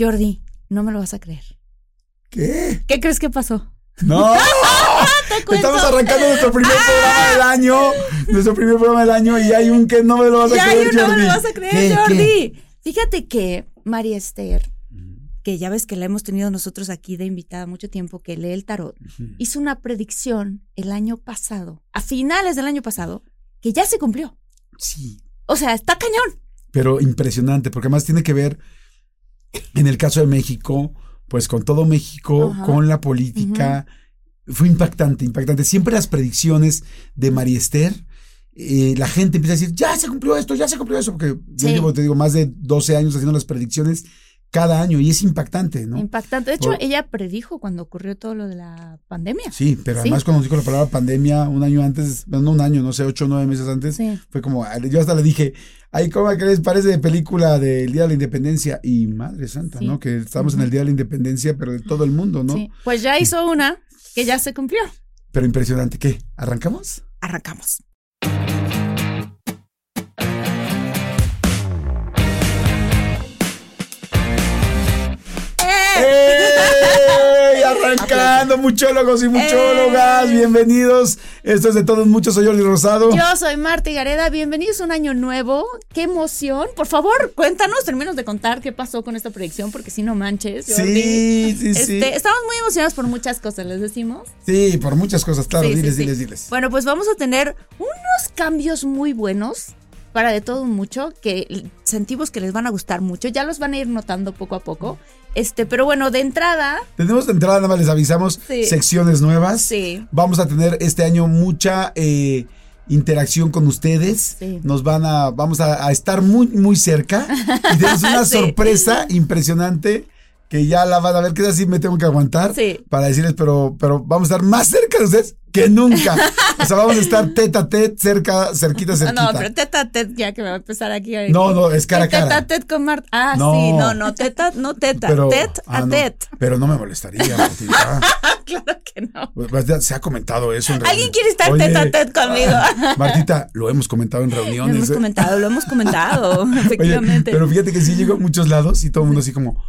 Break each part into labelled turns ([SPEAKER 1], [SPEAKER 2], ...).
[SPEAKER 1] Jordi, no me lo vas a creer.
[SPEAKER 2] ¿Qué?
[SPEAKER 1] ¿Qué crees que pasó?
[SPEAKER 2] No. Estamos arrancando nuestro primer programa del año. Nuestro primer programa del año y hay un que no me lo vas a
[SPEAKER 1] Ya,
[SPEAKER 2] creer,
[SPEAKER 1] yo no
[SPEAKER 2] Jordi.
[SPEAKER 1] me lo vas a creer,
[SPEAKER 2] ¿Qué?
[SPEAKER 1] Jordi.
[SPEAKER 2] ¿Qué?
[SPEAKER 1] Fíjate que María Esther, que ya ves que la hemos tenido nosotros aquí de invitada mucho tiempo, que lee el tarot, hizo una predicción el año pasado, a finales del año pasado, que ya se cumplió.
[SPEAKER 2] Sí,
[SPEAKER 1] O sea, está cañón.
[SPEAKER 2] pero impresionante, porque además tiene que ver, en el caso de México, pues con todo México,
[SPEAKER 1] Ajá.
[SPEAKER 2] con la política. Fue impactante, impactante. Siempre las predicciones de María Esther, eh, la gente empieza a decir, ya se cumplió esto, ya se cumplió eso, porque yo
[SPEAKER 1] Sí.
[SPEAKER 2] llevo, te digo, más de 12 años haciendo las predicciones cada año y es impactante, ¿no?
[SPEAKER 1] Impactante. De hecho,
[SPEAKER 2] Por-
[SPEAKER 1] ella predijo cuando ocurrió todo lo de la pandemia.
[SPEAKER 2] Sí, pero
[SPEAKER 1] Sí.
[SPEAKER 2] además cuando dijo la palabra pandemia un año antes, no un año, no sé, ocho o nueve meses antes,
[SPEAKER 1] Sí.
[SPEAKER 2] fue como, yo hasta le dije, ay, ¿cómo crees? Parece de película del Día de la Independencia. Y madre santa,
[SPEAKER 1] Sí.
[SPEAKER 2] ¿no? Que estamos en el Día de la Independencia, pero de todo el mundo, ¿no?
[SPEAKER 1] Sí. Pues ya hizo una que ya se cumplió.
[SPEAKER 2] Pero impresionante. ¿Qué? ¿Arrancamos?
[SPEAKER 1] Arrancamos.
[SPEAKER 2] ¡Ey! Arrancando, muchólogos y muchólogas,
[SPEAKER 1] ¡Ey!
[SPEAKER 2] bienvenidos. Esto es de todos muchos, soy Jordi Rosado.
[SPEAKER 1] Yo soy Marta Gareda, bienvenidos a un año nuevo. ¡Qué emoción! Por favor, cuéntanos, terminos de contar qué pasó con esta predicción, porque si no manches, Jordi.
[SPEAKER 2] Sí, sí, sí.
[SPEAKER 1] Este, estamos muy emocionados por muchas cosas, les decimos.
[SPEAKER 2] Sí, por muchas cosas, claro,
[SPEAKER 1] Sí, sí,
[SPEAKER 2] diles,
[SPEAKER 1] sí.
[SPEAKER 2] diles, diles.
[SPEAKER 1] Bueno, pues vamos a tener unos cambios muy buenos para de todo mucho que sentimos que les van a gustar mucho. Ya los van a ir notando poco a poco. Este, pero bueno, de entrada,
[SPEAKER 2] Tenemos de entrada, nada más les avisamos,
[SPEAKER 1] Sí.
[SPEAKER 2] secciones nuevas.
[SPEAKER 1] sí.
[SPEAKER 2] Vamos a tener este año mucha eh, interacción con ustedes.
[SPEAKER 1] Sí.
[SPEAKER 2] Nos van a, vamos a, a estar muy, muy cerca. Y tenemos una
[SPEAKER 1] Sí.
[SPEAKER 2] sorpresa impresionante que ya la van a ver, que así me tengo que aguantar
[SPEAKER 1] Sí.
[SPEAKER 2] para decirles, pero, pero vamos a estar más cerca de ustedes que nunca. O sea, vamos a estar tete a tete, cerca, cerquita, cerquita.
[SPEAKER 1] Ah, No, pero teta a tet, ya que me va a empezar aquí. a-
[SPEAKER 2] No, no, es cara a
[SPEAKER 1] Teta
[SPEAKER 2] cara.
[SPEAKER 1] a tet con Marta. Ah,
[SPEAKER 2] No.
[SPEAKER 1] sí, no, no, teta, no teta,
[SPEAKER 2] Pero,
[SPEAKER 1] tet
[SPEAKER 2] ah,
[SPEAKER 1] a
[SPEAKER 2] no,
[SPEAKER 1] tet.
[SPEAKER 2] pero no me molestaría, Martita.
[SPEAKER 1] claro que no.
[SPEAKER 2] Pues, Se ha comentado eso en
[SPEAKER 1] ¿Alguien
[SPEAKER 2] reuniones.
[SPEAKER 1] quiere estar
[SPEAKER 2] Oye,
[SPEAKER 1] teta a tet conmigo?
[SPEAKER 2] Martita, lo hemos comentado en
[SPEAKER 1] Lo
[SPEAKER 2] reuniones.
[SPEAKER 1] hemos
[SPEAKER 2] ¿eh?
[SPEAKER 1] comentado, lo hemos comentado,
[SPEAKER 2] Oye,
[SPEAKER 1] efectivamente.
[SPEAKER 2] pero fíjate que sí llegó a muchos lados y todo el mundo así como,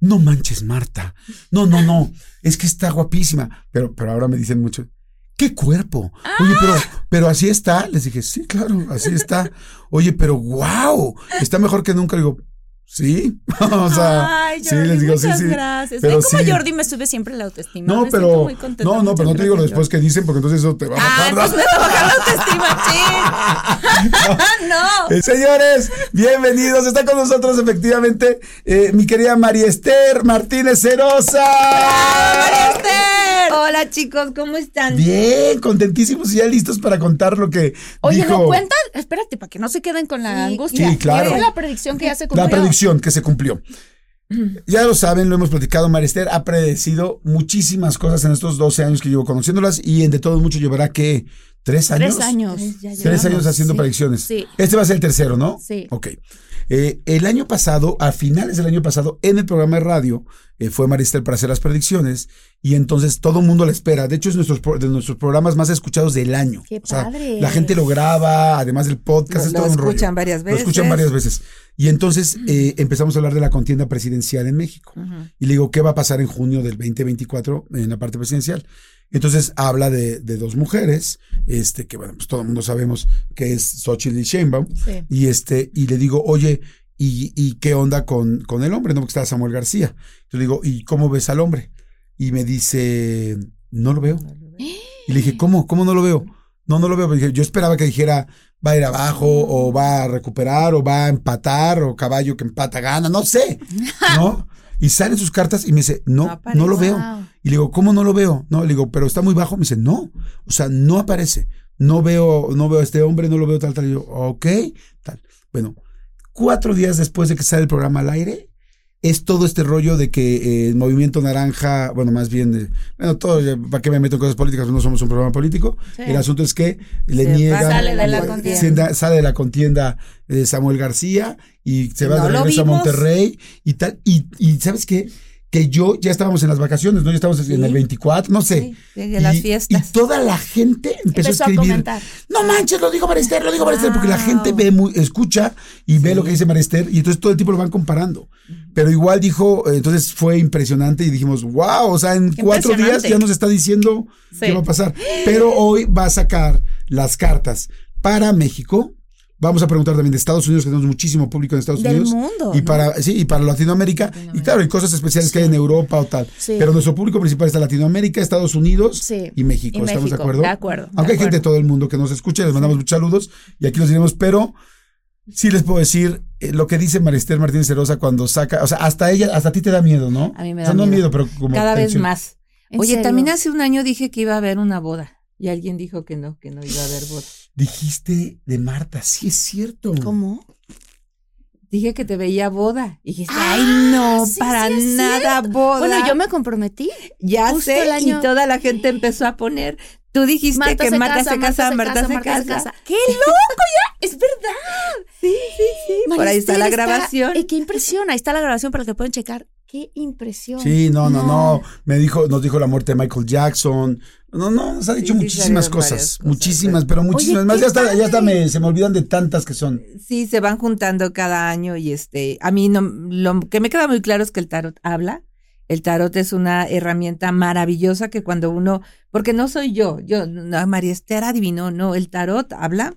[SPEAKER 2] no manches, Marta. No, no, no. Es que está guapísima. Pero, pero ahora me dicen mucho, ¿qué cuerpo? Oye, pero, pero así está. Les dije, sí, claro, así está. Oye, pero wow, está mejor que nunca. Digo, sí. o sea,
[SPEAKER 1] Ay,
[SPEAKER 2] sí,
[SPEAKER 1] Jordi,
[SPEAKER 2] les digo, sí,
[SPEAKER 1] muchas
[SPEAKER 2] sí.
[SPEAKER 1] gracias.
[SPEAKER 2] Pero
[SPEAKER 1] ¿Ven cómo
[SPEAKER 2] sí.
[SPEAKER 1] Jordi me sube siempre la autoestima?
[SPEAKER 2] No,
[SPEAKER 1] Me
[SPEAKER 2] pero,
[SPEAKER 1] muy contenta.
[SPEAKER 2] no, no, pero no te digo lo después que dicen porque entonces eso te va a
[SPEAKER 1] Ay,
[SPEAKER 2] bajar.
[SPEAKER 1] pues me va a bajar la autoestima, sí. no.
[SPEAKER 2] Eh, señores, bienvenidos. Está con nosotros efectivamente eh, mi querida María Esther Martínez Cerosa.
[SPEAKER 1] María Esther.
[SPEAKER 3] Hola chicos, ¿cómo están?
[SPEAKER 2] Bien, contentísimos y ya listos para contar lo que
[SPEAKER 1] Oye,
[SPEAKER 2] dijo
[SPEAKER 1] ¿no cuentan? Espérate, para que no se queden con la
[SPEAKER 3] Sí,
[SPEAKER 1] angustia.
[SPEAKER 2] sí, claro.
[SPEAKER 1] ¿Qué fue la predicción que ya se cumplió?
[SPEAKER 2] la predicción que se cumplió. Ya lo saben, lo hemos platicado, María Esther ha predecido muchísimas cosas en estos 12 años que llevo conociéndolas y en de todo mucho llevará que tres años.
[SPEAKER 1] Tres años.
[SPEAKER 3] Ya
[SPEAKER 2] Tres
[SPEAKER 1] llevamos,
[SPEAKER 2] años haciendo
[SPEAKER 1] sí.
[SPEAKER 2] predicciones.
[SPEAKER 1] Sí.
[SPEAKER 2] Este va a ser el tercero, ¿no?
[SPEAKER 1] Sí.
[SPEAKER 2] Ok. Eh, el año pasado, a finales del año pasado, en el programa de radio, eh, fue Maristel para hacer las predicciones y entonces todo el mundo la espera. De hecho, es nuestros, de nuestros programas más escuchados del año.
[SPEAKER 1] Qué
[SPEAKER 2] O sea,
[SPEAKER 1] padre.
[SPEAKER 2] la gente lo graba, además del podcast,
[SPEAKER 3] Lo-
[SPEAKER 2] es
[SPEAKER 3] lo
[SPEAKER 2] todo un rollo.
[SPEAKER 3] escuchan varias
[SPEAKER 2] Lo escuchan
[SPEAKER 3] veces.
[SPEAKER 2] varias veces. Y entonces eh, empezamos a hablar de la contienda presidencial en México. Y le digo, ¿qué va a pasar en junio del 2024 en la parte presidencial? Entonces habla de, de dos mujeres, este, que bueno, pues todo el mundo sabemos que es Xochitl y Sheinbaum.
[SPEAKER 1] Sí.
[SPEAKER 2] Y este, y le digo, oye, ¿y, y qué onda con, con el hombre? No, porque está Samuel García. Yo le digo, ¿y cómo ves al hombre? Y me dice, no lo veo. Y le dije, ¿cómo? ¿Cómo no lo veo? No, no lo veo. Dije, yo esperaba que dijera, va a ir abajo, o va a recuperar, o va a empatar, o caballo que empata gana, no sé. ¿No? Y salen sus cartas y me dice, no,
[SPEAKER 3] No
[SPEAKER 2] lo veo.
[SPEAKER 1] Wow.
[SPEAKER 2] Y le digo, ¿cómo no lo veo? No, le digo, pero está muy bajo. Me dice, no. O sea, no aparece. No veo, no veo a este hombre, no lo veo tal, tal. Y yo, ok, tal. Bueno, cuatro días después de que sale el programa al aire, es todo este rollo de que eh, el movimiento naranja, bueno, más bien, eh, bueno, todo, ¿para qué me meto en cosas políticas? No somos un programa político.
[SPEAKER 1] Sí.
[SPEAKER 2] El asunto es que le
[SPEAKER 3] Se
[SPEAKER 2] niegan.
[SPEAKER 1] Sale de la contienda.
[SPEAKER 2] se- sale de la contienda eh, Samuel García y se va
[SPEAKER 3] No
[SPEAKER 2] de regreso a. Monterrey y tal. Y, y ¿sabes qué? Que yo ya estábamos en las vacaciones, ¿no? Ya estábamos en el 24, no sé.
[SPEAKER 4] Sí, de las
[SPEAKER 2] y,
[SPEAKER 4] fiestas.
[SPEAKER 2] y toda la gente empezó,
[SPEAKER 1] Empezó
[SPEAKER 2] a
[SPEAKER 1] a
[SPEAKER 2] escribir.
[SPEAKER 1] comentar.
[SPEAKER 2] no manches, lo dijo Marister, lo dijo Marister, porque la
[SPEAKER 4] Wow.
[SPEAKER 2] gente ve muy, escucha y ve lo que dice Marister y entonces todo el tiempo lo van comparando. Pero igual dijo, eh, entonces fue impresionante y dijimos, wow, o sea, en
[SPEAKER 1] Qué
[SPEAKER 2] cuatro días ya nos está diciendo
[SPEAKER 1] Sí.
[SPEAKER 2] qué va a pasar. Pero hoy va a sacar las cartas para México. Vamos a preguntar también de Estados Unidos, que tenemos muchísimo público en Estados
[SPEAKER 1] Del
[SPEAKER 2] Unidos.
[SPEAKER 1] mundo,
[SPEAKER 2] Y
[SPEAKER 1] ¿no?
[SPEAKER 2] para, sí, y para Latinoamérica. Y claro, hay cosas especiales que hay en Europa o tal.
[SPEAKER 1] Sí.
[SPEAKER 2] Pero nuestro público principal está Latinoamérica, Estados Unidos
[SPEAKER 1] Sí.
[SPEAKER 2] y México.
[SPEAKER 1] Y
[SPEAKER 2] ¿Estamos de acuerdo?
[SPEAKER 1] de acuerdo, de
[SPEAKER 2] Aunque hay gente de todo el mundo que nos escucha, les mandamos muchos saludos y aquí los diremos, pero sí les puedo decir eh, lo que dice Marister Martínez Cerosa cuando saca, o sea, hasta ella, hasta a ti te da miedo, ¿no?
[SPEAKER 4] A mí me
[SPEAKER 2] O sea,
[SPEAKER 4] da
[SPEAKER 2] no
[SPEAKER 4] miedo.
[SPEAKER 2] miedo, pero como
[SPEAKER 4] Cada vez más.
[SPEAKER 1] ¿En
[SPEAKER 4] Oye,
[SPEAKER 1] serio?
[SPEAKER 4] también hace un año dije que iba a haber una boda y alguien dijo que no, que no iba a haber boda.
[SPEAKER 2] Dijiste de Marta, sí es cierto.
[SPEAKER 1] ¿Cómo?
[SPEAKER 4] Dije que te veía boda. Y dijiste,
[SPEAKER 1] Ah,
[SPEAKER 4] ay, no,
[SPEAKER 1] sí,
[SPEAKER 4] para
[SPEAKER 1] sí
[SPEAKER 4] nada boda.
[SPEAKER 1] Bueno, yo me comprometí.
[SPEAKER 4] ya sé,
[SPEAKER 1] el año-
[SPEAKER 4] y toda la gente empezó a poner. Tú dijiste que Marta se casa, Marta se casa.
[SPEAKER 1] ¡Qué loco ya! ¡Es verdad!
[SPEAKER 4] Sí, sí, sí. Por ahí está la grabación.
[SPEAKER 1] Y qué impresión. Ahí está la grabación para que puedan checar. ¡Qué impresión!
[SPEAKER 2] Sí, no, no, no, Me dijo, nos dijo la muerte de Michael Jackson. No, no, nos ha dicho
[SPEAKER 4] sí,
[SPEAKER 2] muchísimas cosas, muchísimas, pero muchísimas
[SPEAKER 1] Oye,
[SPEAKER 2] más. Ya está, ya está, me, se me olvidan de tantas que son.
[SPEAKER 4] Sí, se van juntando cada año y este, a mí no, lo que me queda muy claro es que el tarot habla. El tarot es una herramienta maravillosa que cuando uno, porque no soy yo, yo, no, María Esther adivinó, no, el tarot habla,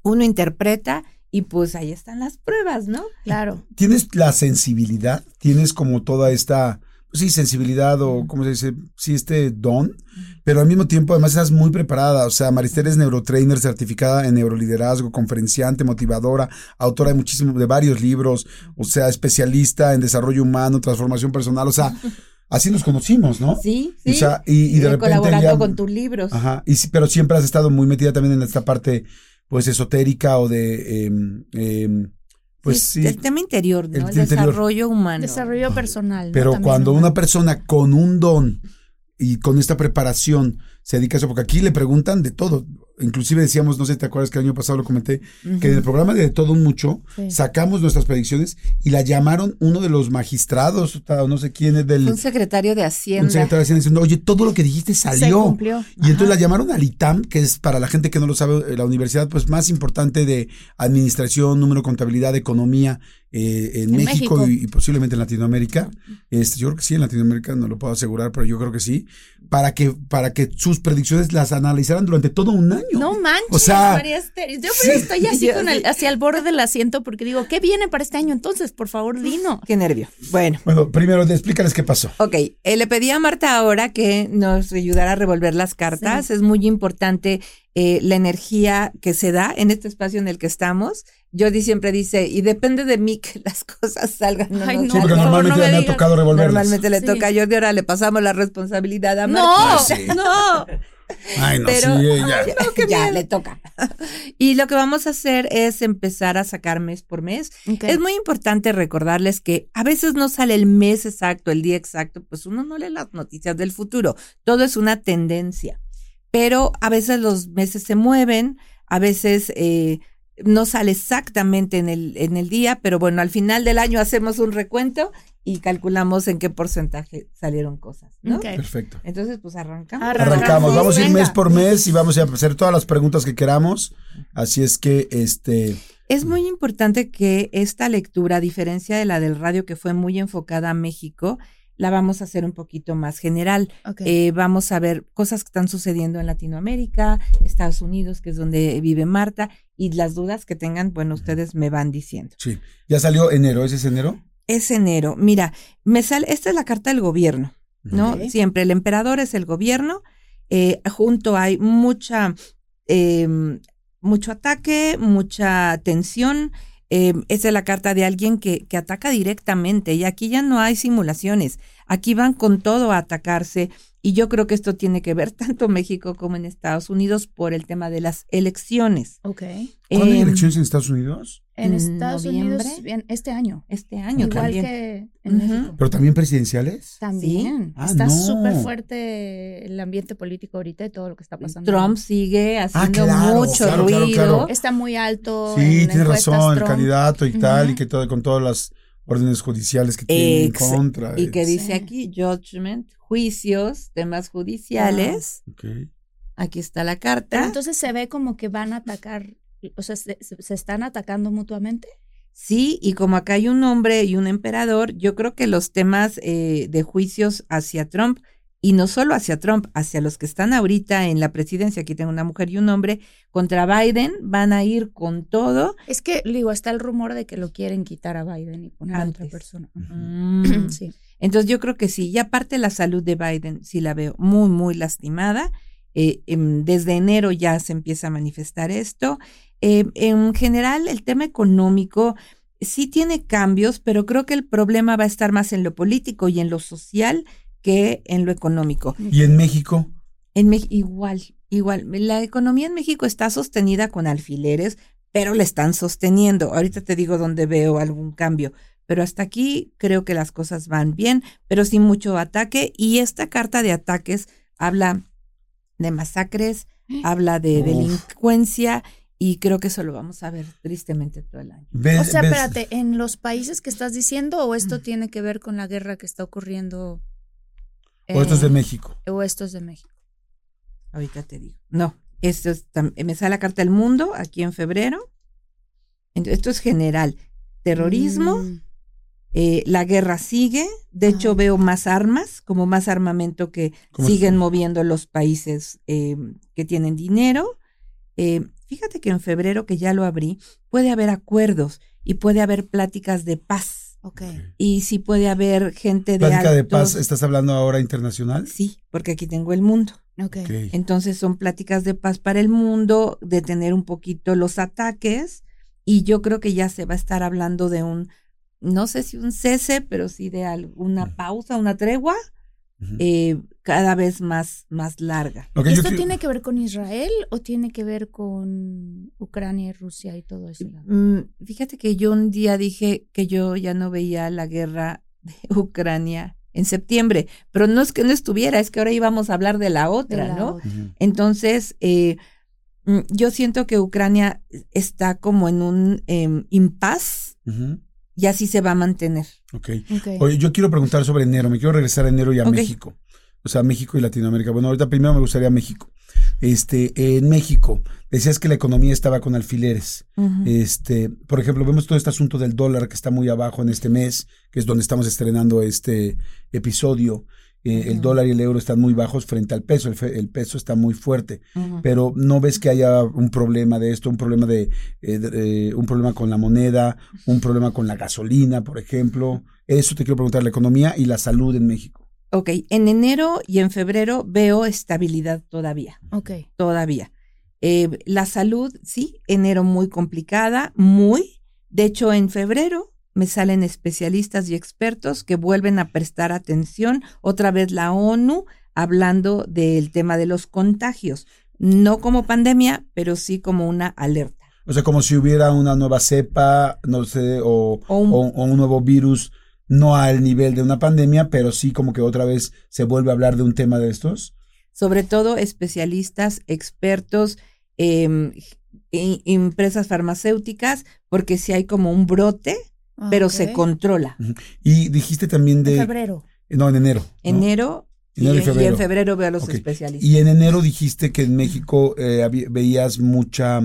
[SPEAKER 4] uno interpreta y pues ahí están las pruebas, ¿no?
[SPEAKER 1] Claro.
[SPEAKER 2] Tienes la sensibilidad, tienes como toda esta, pues sí, sensibilidad o, ¿cómo se dice? Sí, este don, pero al mismo tiempo además estás muy preparada. O sea, Marister es neurotrainer certificada en neuroliderazgo, conferenciante, motivadora, autora de muchísimos, de varios libros, o sea, especialista en desarrollo humano, transformación personal, o sea, así nos conocimos, ¿no?
[SPEAKER 4] Sí,
[SPEAKER 2] O
[SPEAKER 4] sí.
[SPEAKER 2] sea, y, y de
[SPEAKER 4] Eh,
[SPEAKER 2] repente
[SPEAKER 4] colaborando
[SPEAKER 2] ya-
[SPEAKER 4] con tus libros.
[SPEAKER 2] Ajá, y, sí, pero siempre has estado muy metida también en esta parte, pues, esotérica o de, em, em, pues
[SPEAKER 4] Sí,
[SPEAKER 2] sí.
[SPEAKER 4] El tema interior, ¿no?
[SPEAKER 2] el
[SPEAKER 4] El,
[SPEAKER 2] tema interior.
[SPEAKER 4] desarrollo humano.
[SPEAKER 1] Desarrollo personal.
[SPEAKER 2] Pero cuando una persona con un don y con esta preparación se dedica a eso, porque aquí le preguntan de todo. Inclusive decíamos, no sé si te acuerdas que el año pasado lo comenté, que en el programa de, de Todo Un Mucho
[SPEAKER 1] Sí.
[SPEAKER 2] sacamos nuestras predicciones y la llamaron uno de los magistrados, o no sé quién es del
[SPEAKER 4] un secretario de
[SPEAKER 2] un
[SPEAKER 4] Hacienda.
[SPEAKER 2] secretario de Hacienda diciendo, oye, todo lo que dijiste
[SPEAKER 1] Se
[SPEAKER 2] salió.
[SPEAKER 1] cumplió.
[SPEAKER 2] Y entonces la llamaron al ITAM, que es para la gente que no lo sabe, eh, la universidad pues más importante de administración, número, contabilidad, economía eh, en,
[SPEAKER 1] En
[SPEAKER 2] México,
[SPEAKER 1] México.
[SPEAKER 2] Y, y posiblemente en Latinoamérica. Este, yo creo que sí, en Latinoamérica no lo puedo asegurar, pero yo creo que sí. Para que, para que sus predicciones las analizaran durante todo un año.
[SPEAKER 1] No manches,
[SPEAKER 2] O sea,
[SPEAKER 1] María Esther. Yo estoy así
[SPEAKER 4] Yo
[SPEAKER 1] con el, hacia el borde del asiento porque digo, ¿qué viene para este año entonces? Por favor, dino.
[SPEAKER 4] Qué nervio. Bueno.
[SPEAKER 2] Bueno, primero explícales qué pasó.
[SPEAKER 4] Ok, eh, le pedí a Marta ahora que nos ayudara a revolver las cartas. Es muy importante eh, la energía que se da en este espacio en el que estamos. Jordi siempre dice, y depende de mí que las cosas salgan.
[SPEAKER 1] Ay,
[SPEAKER 4] no
[SPEAKER 1] no,
[SPEAKER 2] Sí, porque normalmente
[SPEAKER 1] no me
[SPEAKER 2] me ha
[SPEAKER 1] digas.
[SPEAKER 2] tocado revolverlas.
[SPEAKER 4] Normalmente le
[SPEAKER 1] Sí.
[SPEAKER 4] toca a Jordi, ahora le pasamos la responsabilidad a
[SPEAKER 1] No,
[SPEAKER 4] Marta.
[SPEAKER 1] no.
[SPEAKER 2] Ay, no,
[SPEAKER 4] Pero
[SPEAKER 2] sí, ya.
[SPEAKER 4] ya le toca. y lo que vamos a hacer es empezar a sacar mes por mes. Es muy importante recordarles que a veces no sale el mes exacto, el día exacto, pues uno no lee las noticias del futuro. Todo es una tendencia. Pero a veces los meses se mueven, a veces eh, no sale exactamente en el, en el día, pero bueno, al final del año hacemos un recuento y calculamos en qué porcentaje salieron cosas, ¿no?
[SPEAKER 1] Ok.
[SPEAKER 2] Perfecto.
[SPEAKER 4] Entonces, pues arrancamos.
[SPEAKER 1] Arrancamos.
[SPEAKER 2] Arrancamos, vamos a ir mes por mes y vamos a hacer todas las preguntas que queramos. Así es que, este,
[SPEAKER 4] Es muy importante que esta lectura, a diferencia de la del radio que fue muy enfocada a México, la vamos a hacer un poquito más general.
[SPEAKER 1] Ok.
[SPEAKER 4] Eh, vamos a ver cosas que están sucediendo en Latinoamérica, Estados Unidos, que es donde vive Marta, y las dudas que tengan, bueno, ustedes me van diciendo.
[SPEAKER 2] sí. Ya salió enero, ¿ese es enero?
[SPEAKER 4] Es enero. Mira, me sale, esta es la carta del gobierno, ¿no? Siempre el emperador es el gobierno. eh, junto hay mucha, eh, mucho ataque, mucha tensión. eh, esa es la carta de alguien que, que ataca directamente y aquí ya no hay simulaciones. Aquí van con todo a atacarse y yo creo que esto tiene que ver tanto en México como en Estados Unidos por el tema de las elecciones.
[SPEAKER 1] Ok.
[SPEAKER 2] ¿Cuándo hay
[SPEAKER 4] Eh,
[SPEAKER 2] elecciones en Estados Unidos?
[SPEAKER 1] En Estados
[SPEAKER 4] noviembre.
[SPEAKER 1] Unidos, bien, este año.
[SPEAKER 4] Este año
[SPEAKER 1] Igual
[SPEAKER 4] también.
[SPEAKER 1] que en. México.
[SPEAKER 2] ¿Pero también presidenciales?
[SPEAKER 1] También.
[SPEAKER 2] Ah,
[SPEAKER 1] está
[SPEAKER 2] no.
[SPEAKER 1] súper fuerte el ambiente político ahorita y todo lo que está pasando.
[SPEAKER 4] Trump sigue haciendo
[SPEAKER 2] Ah, claro,
[SPEAKER 4] mucho
[SPEAKER 2] claro,
[SPEAKER 4] ruido.
[SPEAKER 2] claro.
[SPEAKER 1] Está muy alto.
[SPEAKER 2] Sí,
[SPEAKER 1] en
[SPEAKER 2] tiene razón, el candidato y tal, y que todo con todas las órdenes judiciales que tienen en contra.
[SPEAKER 4] Y que dice
[SPEAKER 1] Sí.
[SPEAKER 4] aquí, judgment, juicios, temas judiciales.
[SPEAKER 2] Ok.
[SPEAKER 4] Aquí está la
[SPEAKER 1] Pero
[SPEAKER 4] carta.
[SPEAKER 1] entonces se ve como que van a atacar, o sea, se, se- se están atacando mutuamente.
[SPEAKER 4] Sí, y como acá hay un hombre y un emperador, yo creo que los temas eh, de juicios hacia Trump, y no solo hacia Trump, hacia los que están ahorita en la presidencia, aquí tengo una mujer y un hombre, contra Biden, van a ir con todo.
[SPEAKER 1] Es que, digo, está el rumor de que lo quieren quitar a Biden y poner a otra persona.
[SPEAKER 4] Mm.
[SPEAKER 1] Sí.
[SPEAKER 4] Entonces yo creo que sí, y aparte la salud de Biden, sí la veo muy, muy lastimada. Eh, em, desde enero ya se empieza a manifestar esto. Eh, en general, el tema económico sí tiene cambios, pero creo que el problema va a estar más en lo político y en lo social que en lo económico.
[SPEAKER 2] ¿Y en México?
[SPEAKER 4] En Mex- igual, igual. La economía en México está sostenida con alfileres, pero la están sosteniendo. Ahorita te digo dónde veo algún cambio. Pero hasta aquí creo que las cosas van bien, pero sin mucho ataque. Y esta carta de ataques habla de masacres, habla de
[SPEAKER 2] Uf.
[SPEAKER 4] delincuencia, y creo que eso lo vamos a ver tristemente todo el año.
[SPEAKER 2] ¿Ves-
[SPEAKER 1] O sea,
[SPEAKER 2] ves-
[SPEAKER 1] espérate, ¿en los países que estás diciendo o esto tiene que ver con la guerra que está ocurriendo?
[SPEAKER 2] O esto es de
[SPEAKER 1] eh,
[SPEAKER 2] México.
[SPEAKER 1] O esto es de México.
[SPEAKER 4] Ahorita te digo. No, esto es, me sale la carta del mundo aquí en febrero. Esto es general. Terrorismo,
[SPEAKER 1] Mm,
[SPEAKER 4] eh, la guerra sigue. De hecho, veo más armas, como más armamento que
[SPEAKER 2] ¿Cómo
[SPEAKER 4] siguen
[SPEAKER 2] es?
[SPEAKER 4] moviendo los países eh, que tienen dinero. Eh, fíjate que en febrero, que ya lo abrí, puede haber acuerdos y puede haber pláticas de paz.
[SPEAKER 1] Ok.
[SPEAKER 4] Y sí puede haber gente de
[SPEAKER 2] Plática de paz, ¿estás hablando ahora internacional?
[SPEAKER 4] Sí, porque aquí tengo el mundo.
[SPEAKER 1] Ok.
[SPEAKER 2] Ok.
[SPEAKER 4] Entonces son pláticas de paz para el mundo, detener un poquito los ataques y yo creo que ya se va a estar hablando de un, no sé si un cese, pero sí de alguna pausa, una tregua Eh, cada vez más, más larga.
[SPEAKER 2] Yo
[SPEAKER 1] ¿Esto tiene que ver con Israel o tiene que ver con Ucrania y Rusia y todo eso?
[SPEAKER 4] Mm, fíjate que yo un día dije que yo ya no veía la guerra de Ucrania en septiembre, pero no es que no estuviera, es que ahora íbamos a hablar de la otra,
[SPEAKER 1] De la
[SPEAKER 4] ¿no?
[SPEAKER 1] otra.
[SPEAKER 4] Entonces, eh, mm, yo siento que Ucrania está como en un eh, impas
[SPEAKER 2] Ujú.
[SPEAKER 4] Y así se va a mantener.
[SPEAKER 2] Ok.
[SPEAKER 1] Ok.
[SPEAKER 2] Oye, yo quiero preguntar sobre enero. Me quiero regresar a enero y a. México. O sea, México y Latinoamérica. Bueno, ahorita primero me gustaría México. Este, en México, decías que la economía estaba con alfileres. Este, por ejemplo, vemos todo este asunto del dólar que está muy abajo en este mes, que es donde estamos estrenando este episodio. Eh, El dólar y el euro están muy bajos frente al peso. El, fe- el peso está muy fuerte. Pero no ves que haya un problema de esto, un problema de, eh, de- eh, un problema con la moneda, un problema con la gasolina, por ejemplo. Eso te quiero preguntar, la economía y la salud en México.
[SPEAKER 4] Ok, en enero y en febrero veo estabilidad todavía.
[SPEAKER 1] Ok.
[SPEAKER 4] todavía. Eh, la salud, sí, enero muy complicada, muy. De hecho, en febrero me salen especialistas y expertos que vuelven a prestar atención, otra vez la ONU, hablando del tema de los contagios. No como pandemia, pero sí como una alerta.
[SPEAKER 2] O sea, como si hubiera una nueva cepa, no sé, o,
[SPEAKER 4] O un-
[SPEAKER 2] o- o un nuevo virus, no al nivel de una pandemia, pero sí como que otra vez se vuelve a hablar de un tema de estos.
[SPEAKER 4] Sobre todo especialistas, expertos, em, empresas farmacéuticas, porque si hay como un brote, pero
[SPEAKER 1] Ok.
[SPEAKER 4] se controla.
[SPEAKER 2] Y dijiste también
[SPEAKER 1] En
[SPEAKER 2] de...
[SPEAKER 1] febrero.
[SPEAKER 2] No, en enero. ¿no?
[SPEAKER 4] Enero,
[SPEAKER 2] Enero y
[SPEAKER 4] en febrero veo a los especialistas.
[SPEAKER 2] Y en enero dijiste que en México eh, había- veías mucha,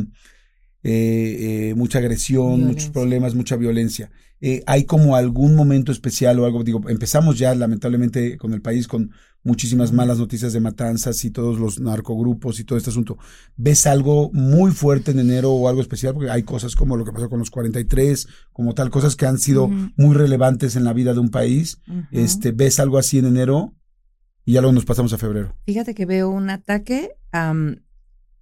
[SPEAKER 2] eh, eh, mucha agresión, muchos problemas, mucha violencia. Eh, ¿Hay como algún momento especial o algo? Digo, empezamos ya lamentablemente con el país con muchísimas malas noticias de matanzas y todos los narcogrupos y todo este asunto. ¿Ves algo muy fuerte en enero o algo especial? Porque hay cosas como lo que pasó con los 43, como tal, cosas que han sido muy relevantes en la vida de un país. Este, ¿Ves algo así en enero? Y ya luego nos pasamos a febrero.
[SPEAKER 4] Fíjate que veo un ataque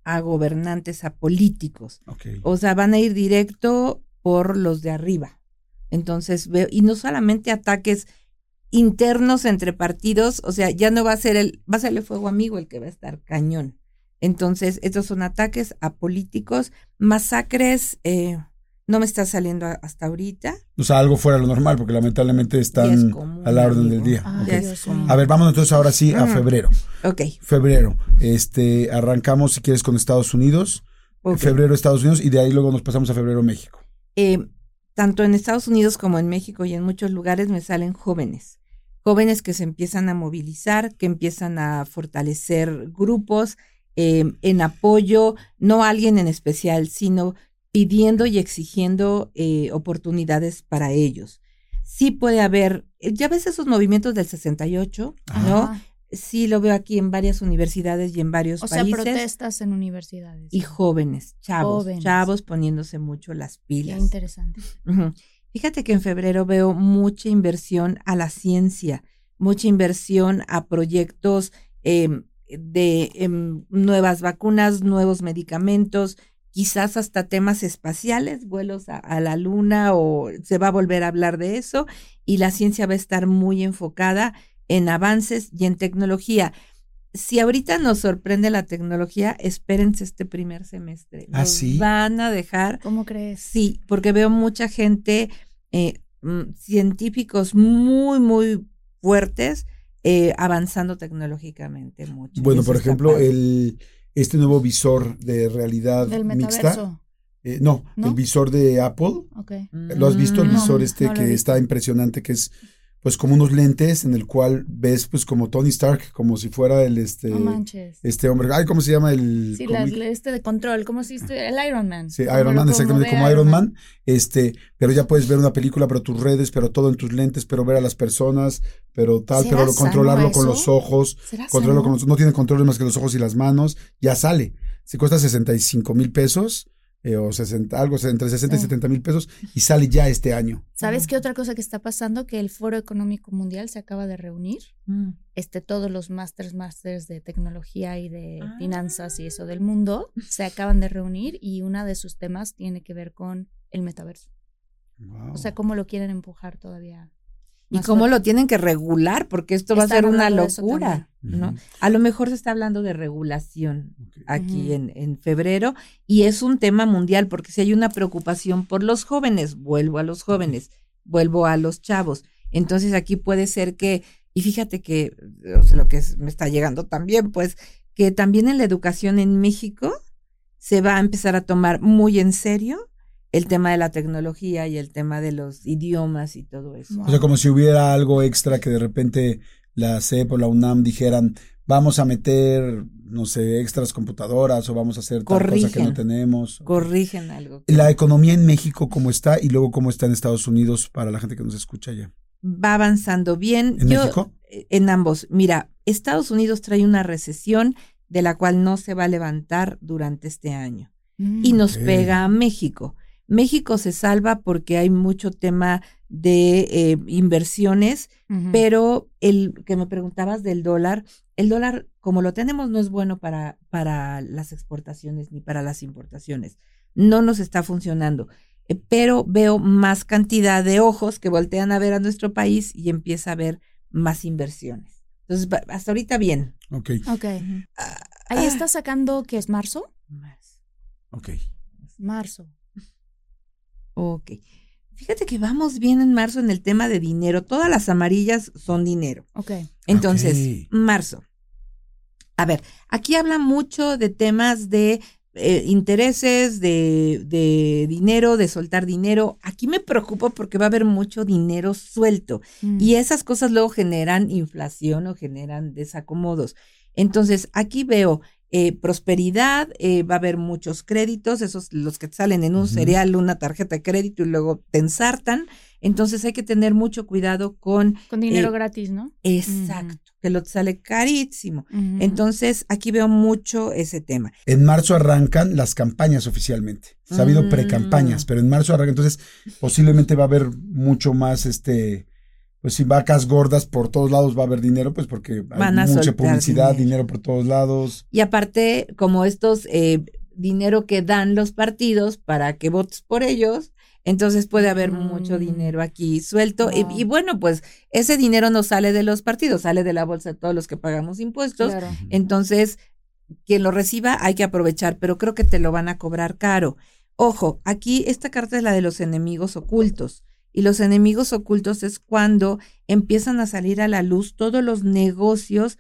[SPEAKER 4] a gobernantes, a políticos. O sea, van a ir directo por los de arriba. Entonces veo, y no solamente ataques internos entre partidos, o sea, ya no va a ser el, va a ser el fuego amigo el que va a estar cañón. Entonces, estos son ataques a políticos, masacres, eh, no me está saliendo hasta ahorita.
[SPEAKER 2] O sea, algo fuera de lo normal, porque lamentablemente
[SPEAKER 4] es
[SPEAKER 2] están
[SPEAKER 4] común,
[SPEAKER 2] a la orden
[SPEAKER 4] amigo.
[SPEAKER 2] del día.
[SPEAKER 1] Ah,
[SPEAKER 4] es.
[SPEAKER 2] A ver, vámonos entonces ahora sí a febrero.
[SPEAKER 4] Ok.
[SPEAKER 2] Febrero. Este, arrancamos, si quieres, con Estados Unidos. Febrero, Estados Unidos, y de ahí luego nos pasamos a febrero, México.
[SPEAKER 4] Eh, tanto en Estados Unidos como en México y en muchos lugares me salen jóvenes. Jóvenes que se empiezan a movilizar, que empiezan a fortalecer grupos eh, en apoyo, no a alguien en especial, sino pidiendo y exigiendo eh, oportunidades para ellos. Sí puede haber, eh, ya ves esos movimientos del 68, ¿no?
[SPEAKER 1] Ajá.
[SPEAKER 4] Sí lo veo aquí en varias universidades y en varios
[SPEAKER 1] O sea,
[SPEAKER 4] países.
[SPEAKER 1] protestas en universidades.
[SPEAKER 4] y jóvenes, chavos,
[SPEAKER 1] Jóvenes.
[SPEAKER 4] chavos poniéndose mucho las
[SPEAKER 1] Qué
[SPEAKER 4] pilas.
[SPEAKER 1] interesante.
[SPEAKER 4] Ujú. Fíjate que en febrero veo mucha inversión a la ciencia, mucha inversión a proyectos em, de em, nuevas vacunas, nuevos medicamentos, quizás hasta temas espaciales, vuelos a, a la luna o se va a volver a hablar de eso y la ciencia va a estar muy enfocada en avances y en tecnología. Si ahorita nos sorprende la tecnología, espérense este primer semestre.
[SPEAKER 2] ¿Ah, sí?
[SPEAKER 4] Van a dejar
[SPEAKER 1] ¿Cómo crees?
[SPEAKER 4] Sí, porque veo mucha gente, eh, mm, científicos muy, muy fuertes, eh, avanzando tecnológicamente mucho.
[SPEAKER 2] Bueno, por ejemplo, el este nuevo visor de realidad
[SPEAKER 1] Del
[SPEAKER 2] mixta.
[SPEAKER 1] metaverso.
[SPEAKER 2] eh, no,
[SPEAKER 1] ¿No?
[SPEAKER 2] el visor de Apple.
[SPEAKER 1] Ok.
[SPEAKER 2] ¿Lo has visto? El
[SPEAKER 4] Mm,
[SPEAKER 2] visor
[SPEAKER 1] No,
[SPEAKER 2] este
[SPEAKER 1] no
[SPEAKER 2] que está impresionante, que es pues como unos lentes en el cual ves pues como Tony Stark, como si fuera el este
[SPEAKER 1] No manches.
[SPEAKER 2] este hombre. Ay, ¿cómo se llama el
[SPEAKER 1] Sí, la- este de control, ¿cómo si estu- el Iron Man.
[SPEAKER 2] Sí,
[SPEAKER 1] Como
[SPEAKER 2] Iron Man, exactamente, como Iron Man. Este, pero ya puedes ver una película, pero tus redes, pero todo en tus lentes, pero ver a las personas, pero tal,
[SPEAKER 1] ¿Será
[SPEAKER 2] pero lo- controlarlo con los ojos,
[SPEAKER 1] ¿Será
[SPEAKER 2] controlarlo
[SPEAKER 1] sano?
[SPEAKER 2] con los, no tiene control más que los ojos y las manos, ya sale. Si cuesta 65 mil pesos, eh, o 60, algo entre 60 y
[SPEAKER 1] Sí.
[SPEAKER 2] 70 mil pesos, y sale ya este año.
[SPEAKER 1] ¿Sabes qué otra cosa que está pasando? Que el Foro Económico Mundial se acaba de reunir.
[SPEAKER 4] Mm.
[SPEAKER 1] Este, todos los másters, másters de tecnología y de
[SPEAKER 4] Ah.
[SPEAKER 1] finanzas y eso del mundo se acaban de reunir y uno de sus temas tiene que ver con el metaverso.
[SPEAKER 2] Wow.
[SPEAKER 1] O sea, cómo lo quieren empujar todavía.
[SPEAKER 4] Y
[SPEAKER 1] más
[SPEAKER 4] cómo
[SPEAKER 1] fuerte.
[SPEAKER 4] lo tienen que regular, porque esto va a ser una locura. ¿no? A lo mejor se está hablando de regulación aquí en, en febrero y es un tema mundial porque si hay una preocupación por los jóvenes, vuelvo a los jóvenes, vuelvo a los chavos. Entonces aquí puede ser que, y fíjate que o sea, lo que es- me está llegando también, pues que también en la educación en México se va a empezar a tomar muy en serio el tema de la tecnología y el tema de los idiomas y todo eso.
[SPEAKER 1] Wow.
[SPEAKER 2] O sea, como si hubiera algo extra que de repente la CEP o la UNAM dijeran, vamos a meter, no sé, extras computadoras o vamos a hacer tal cosa que no
[SPEAKER 4] Corrigen.
[SPEAKER 2] tenemos.
[SPEAKER 4] Corrigen algo.
[SPEAKER 2] La economía en México, ¿cómo está? Y luego, ¿cómo está en Estados Unidos para la gente que nos escucha allá?
[SPEAKER 4] va avanzando bien.
[SPEAKER 2] ¿En
[SPEAKER 4] Yo-
[SPEAKER 2] México?
[SPEAKER 4] eh, En ambos. Mira, Estados Unidos trae una recesión de la cual no se va a levantar durante este año
[SPEAKER 1] Mm.
[SPEAKER 4] y nos
[SPEAKER 2] Ok.
[SPEAKER 4] pega a México. México se salva porque hay mucho tema de eh, inversiones, pero el que me preguntabas del dólar, el dólar como lo tenemos no es bueno para, para las exportaciones ni para las importaciones. No nos está funcionando. Eh, Pero veo más cantidad de ojos que voltean a ver a nuestro país y empieza a haber más inversiones. Entonces, va- hasta ahorita bien.
[SPEAKER 2] Ok,
[SPEAKER 1] Ok. Ahí está sacando que es marzo.
[SPEAKER 4] Más.
[SPEAKER 2] ok.
[SPEAKER 1] Marzo.
[SPEAKER 4] Ok. Fíjate que vamos bien en marzo en el tema de dinero. Todas las amarillas son dinero.
[SPEAKER 1] Ok.
[SPEAKER 4] Entonces, marzo. A ver, aquí habla mucho de temas de eh, intereses, de, de dinero, de soltar dinero. Aquí me preocupo porque va a haber mucho dinero suelto
[SPEAKER 1] Mm.
[SPEAKER 4] y esas cosas luego generan inflación o generan desacomodos. Entonces, aquí veo eh, prosperidad, eh, va a haber muchos créditos, esos los que te salen en un cereal, una tarjeta de crédito y luego te ensartan. Entonces hay que tener mucho cuidado con
[SPEAKER 1] Con dinero
[SPEAKER 4] eh,
[SPEAKER 1] gratis, ¿no?
[SPEAKER 4] Exacto, que lo sale carísimo. Entonces, aquí veo mucho ese tema.
[SPEAKER 2] En marzo arrancan las campañas oficialmente. Se ha habido
[SPEAKER 4] Mm.
[SPEAKER 2] precampañas, pero en marzo arrancan. Entonces, posiblemente va a haber mucho más, este, pues si vacas gordas por todos lados va a haber dinero, pues porque hay
[SPEAKER 4] Van a
[SPEAKER 2] mucha publicidad, dinero.
[SPEAKER 4] dinero.
[SPEAKER 2] por todos lados.
[SPEAKER 4] Y aparte, como estos eh, dinero que dan los partidos para que votes por ellos, entonces puede haber
[SPEAKER 1] Mm.
[SPEAKER 4] mucho dinero aquí suelto. Y-
[SPEAKER 1] Wow.
[SPEAKER 4] Y, bueno, pues ese dinero no sale de los partidos, sale de la bolsa de todos los que pagamos impuestos.
[SPEAKER 1] Claro.
[SPEAKER 4] Entonces, quien lo reciba hay que aprovechar, pero creo que te lo van a cobrar caro. Ojo, aquí esta carta es la de los enemigos ocultos. Y los enemigos ocultos es cuando empiezan a salir a la luz todos los negocios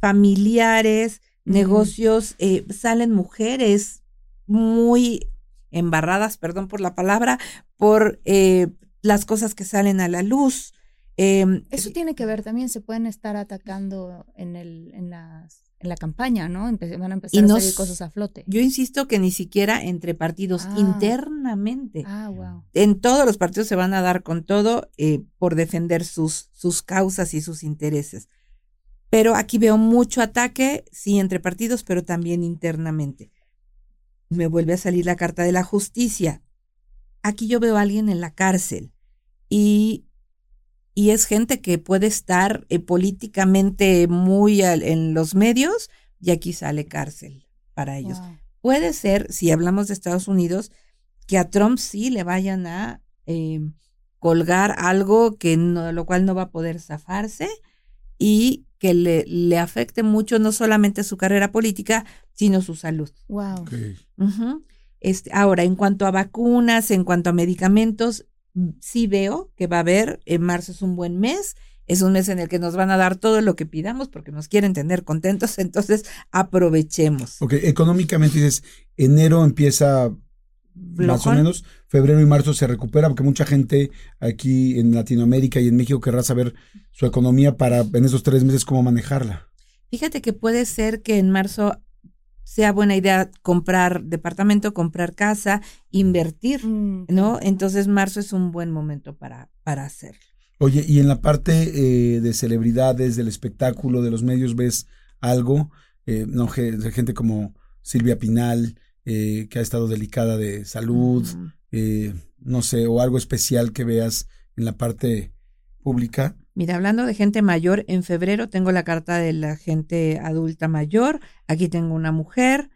[SPEAKER 4] familiares, negocios, eh, salen mujeres muy embarradas, perdón por la palabra, por eh, las cosas que salen a la luz. Em,
[SPEAKER 1] Eso tiene que ver también, se pueden estar atacando en, el, en, las, en la campaña, ¿no? Empe- van a empezar
[SPEAKER 4] Y
[SPEAKER 1] a salir cosas a flote.
[SPEAKER 4] yo insisto que ni siquiera entre partidos,
[SPEAKER 1] Ah.
[SPEAKER 4] internamente.
[SPEAKER 1] Ah, wow.
[SPEAKER 4] En todos los partidos se van a dar con todo eh, por defender sus, sus causas y sus intereses. Pero aquí veo mucho ataque, sí, entre partidos, pero también internamente. Me vuelve a salir la carta de la justicia. Aquí yo veo a alguien en la cárcel y, y es gente que puede estar eh, políticamente muy al- en los medios y aquí sale cárcel para ellos.
[SPEAKER 1] Wow.
[SPEAKER 4] Puede ser, si hablamos de Estados Unidos, que a Trump sí le vayan a eh, colgar algo que no, lo cual no va a poder zafarse y que le, le afecte mucho no solamente su carrera política, sino su salud.
[SPEAKER 1] Wow.
[SPEAKER 4] Este, ahora, en cuanto a vacunas, en cuanto a medicamentos, sí veo que va a haber, en marzo es un buen mes, es un mes en el que nos van a dar todo lo que pidamos porque nos quieren tener contentos, entonces aprovechemos.
[SPEAKER 2] Ok, económicamente dices, enero empieza más o menos, febrero y marzo se recupera, porque mucha gente aquí en Latinoamérica y en México querrá saber su economía para en esos tres meses cómo manejarla.
[SPEAKER 4] Fíjate que puede ser que en marzo sea buena idea comprar departamento, comprar casa, invertir,
[SPEAKER 1] Mm,
[SPEAKER 4] ¿no? Entonces marzo es un buen momento para, para hacerlo.
[SPEAKER 2] Oye, y en la parte eh, de celebridades, del espectáculo, de los medios, ¿ves algo? Eh, no, gente como Silvia Pinal, eh, que ha estado delicada de salud,
[SPEAKER 4] Ujú.
[SPEAKER 2] eh, no sé, o algo especial que veas en la parte pública.
[SPEAKER 4] Mira, hablando de gente mayor, en febrero tengo la carta de la gente adulta mayor, aquí tengo una mujer,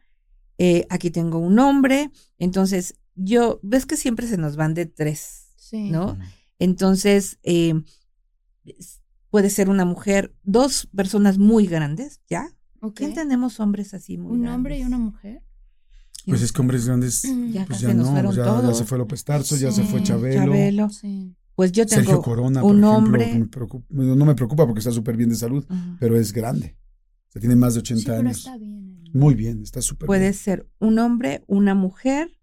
[SPEAKER 4] eh, aquí tengo un hombre, entonces yo, ves que siempre se nos van de tres,
[SPEAKER 1] sí.
[SPEAKER 4] ¿no? Entonces, eh, puede ser una mujer, dos personas muy grandes, ¿ya?
[SPEAKER 1] Ok.
[SPEAKER 4] ¿Quién tenemos hombres así muy
[SPEAKER 1] ¿Un
[SPEAKER 4] grandes?
[SPEAKER 1] hombre y una mujer?
[SPEAKER 2] Pues es que hombres grandes,
[SPEAKER 1] Mm.
[SPEAKER 4] Ya
[SPEAKER 2] pues ya
[SPEAKER 4] nos
[SPEAKER 2] no,
[SPEAKER 4] fueron
[SPEAKER 2] ya, se fue López Tarso, ya se fue Chabelo,
[SPEAKER 4] Chabelo.
[SPEAKER 1] Sí.
[SPEAKER 4] Pues yo tengo
[SPEAKER 2] Sergio Corona, por
[SPEAKER 4] un
[SPEAKER 2] ejemplo,
[SPEAKER 4] hombre.
[SPEAKER 2] me preocupa- no me preocupa porque está súper bien de salud, pero es grande. O sea, tiene más de
[SPEAKER 1] Sí,
[SPEAKER 2] 80
[SPEAKER 1] pero
[SPEAKER 2] años.
[SPEAKER 1] está bien. el-
[SPEAKER 2] Muy bien, está súper
[SPEAKER 4] Puede
[SPEAKER 2] bien.
[SPEAKER 4] ser un hombre, una mujer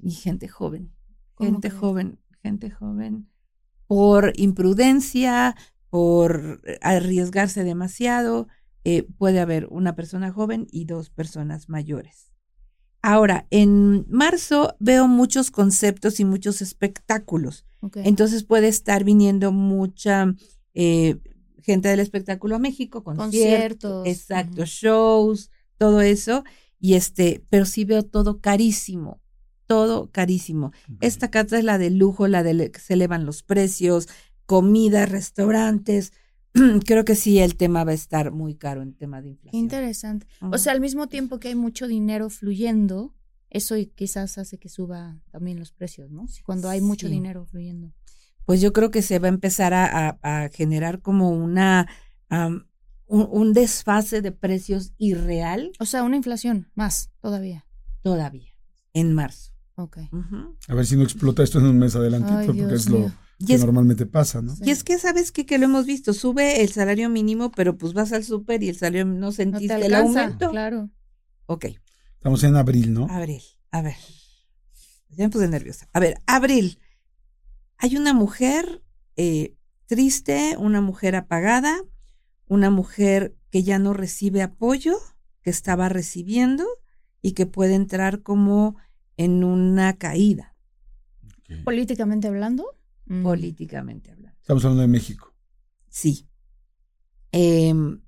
[SPEAKER 4] y gente joven.
[SPEAKER 1] ¿Cómo
[SPEAKER 4] Gente joven, gente joven. Por imprudencia, por arriesgarse demasiado, eh, puede haber una persona joven y dos personas mayores. Ahora, en marzo veo muchos conceptos y muchos espectáculos. Entonces puede estar viniendo mucha eh, gente del espectáculo a México, conciertos,
[SPEAKER 1] Conciertos.
[SPEAKER 4] exacto, shows, todo eso. Y este, pero sí veo todo carísimo, todo carísimo. Esta carta es la de lujo, la de que se elevan los precios, comida, restaurantes. Creo que sí, el tema va a estar muy caro en tema de inflación.
[SPEAKER 1] interesante. O sea, al mismo tiempo que hay mucho dinero fluyendo, eso y quizás hace que suba también los precios, ¿no? Cuando hay mucho
[SPEAKER 4] Sí.
[SPEAKER 1] dinero fluyendo.
[SPEAKER 4] pues yo creo que se va a empezar a, a- a generar como una am, un, un desfase de precios irreal
[SPEAKER 1] O sea, una inflación más todavía.
[SPEAKER 4] todavía en marzo.
[SPEAKER 1] Ok.
[SPEAKER 2] A ver si no explota esto en un mes adelantito,
[SPEAKER 1] Ay,
[SPEAKER 2] porque
[SPEAKER 1] Dios
[SPEAKER 2] es lo
[SPEAKER 1] mío.
[SPEAKER 2] Que
[SPEAKER 4] es,
[SPEAKER 2] normalmente pasa, ¿no?
[SPEAKER 1] Sí.
[SPEAKER 4] y es que sabes qué? que lo hemos visto, sube el salario mínimo, pero pues vas al súper y el salario no
[SPEAKER 1] No te
[SPEAKER 4] sentiste el
[SPEAKER 1] alcanza.
[SPEAKER 4] aumento.
[SPEAKER 1] Claro.
[SPEAKER 4] Ok,
[SPEAKER 2] Estamos en abril, ¿no?
[SPEAKER 4] abril, a ver. Ya me puse nerviosa. A ver, abril. Hay una mujer eh, triste, una mujer apagada, una mujer que ya no recibe apoyo, que estaba recibiendo y que puede entrar como en una caída,
[SPEAKER 1] Políticamente hablando. mm,
[SPEAKER 4] políticamente hablando.
[SPEAKER 2] Estamos hablando de México.
[SPEAKER 4] Sí. Sa-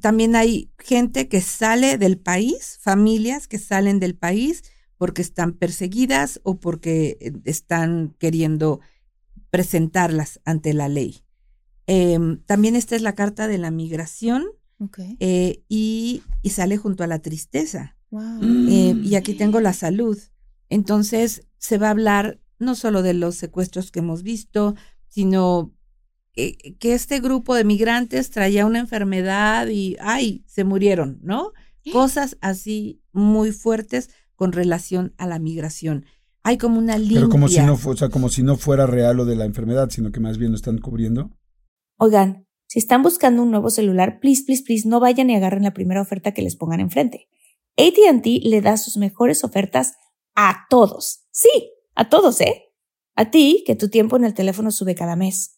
[SPEAKER 4] también hay gente que sale del país, familias que salen del país porque están perseguidas o porque eh, están queriendo presentarlas ante la ley. Em, también esta es la carta de la migración eh, y, y sale junto a la tristeza.
[SPEAKER 1] Wow.
[SPEAKER 4] Eh, y aquí tengo la salud. Entonces se va a hablar no solo de los secuestros que hemos visto, sino que, que este grupo de migrantes traía una enfermedad y, ay, se murieron, ¿no? Cosas así muy fuertes con relación a la migración. Hay como una limpia.
[SPEAKER 2] Pero como si no fu- o sea, como si no fuera real lo de la enfermedad, sino que más bien lo están cubriendo.
[SPEAKER 5] Oigan, si están buscando un nuevo celular, please, please, please, no vayan y agarren la primera oferta que les pongan enfrente. ATT le da sus mejores ofertas A todos. Sí, a todos, ¿eh? A ti, que tu tiempo en el teléfono sube cada mes.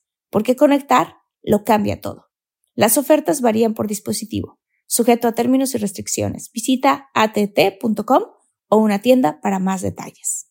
[SPEAKER 5] porque conectar lo cambia todo. Las ofertas varían por dispositivo, sujeto a términos y restricciones. Visita att.com o una tienda para más detalles.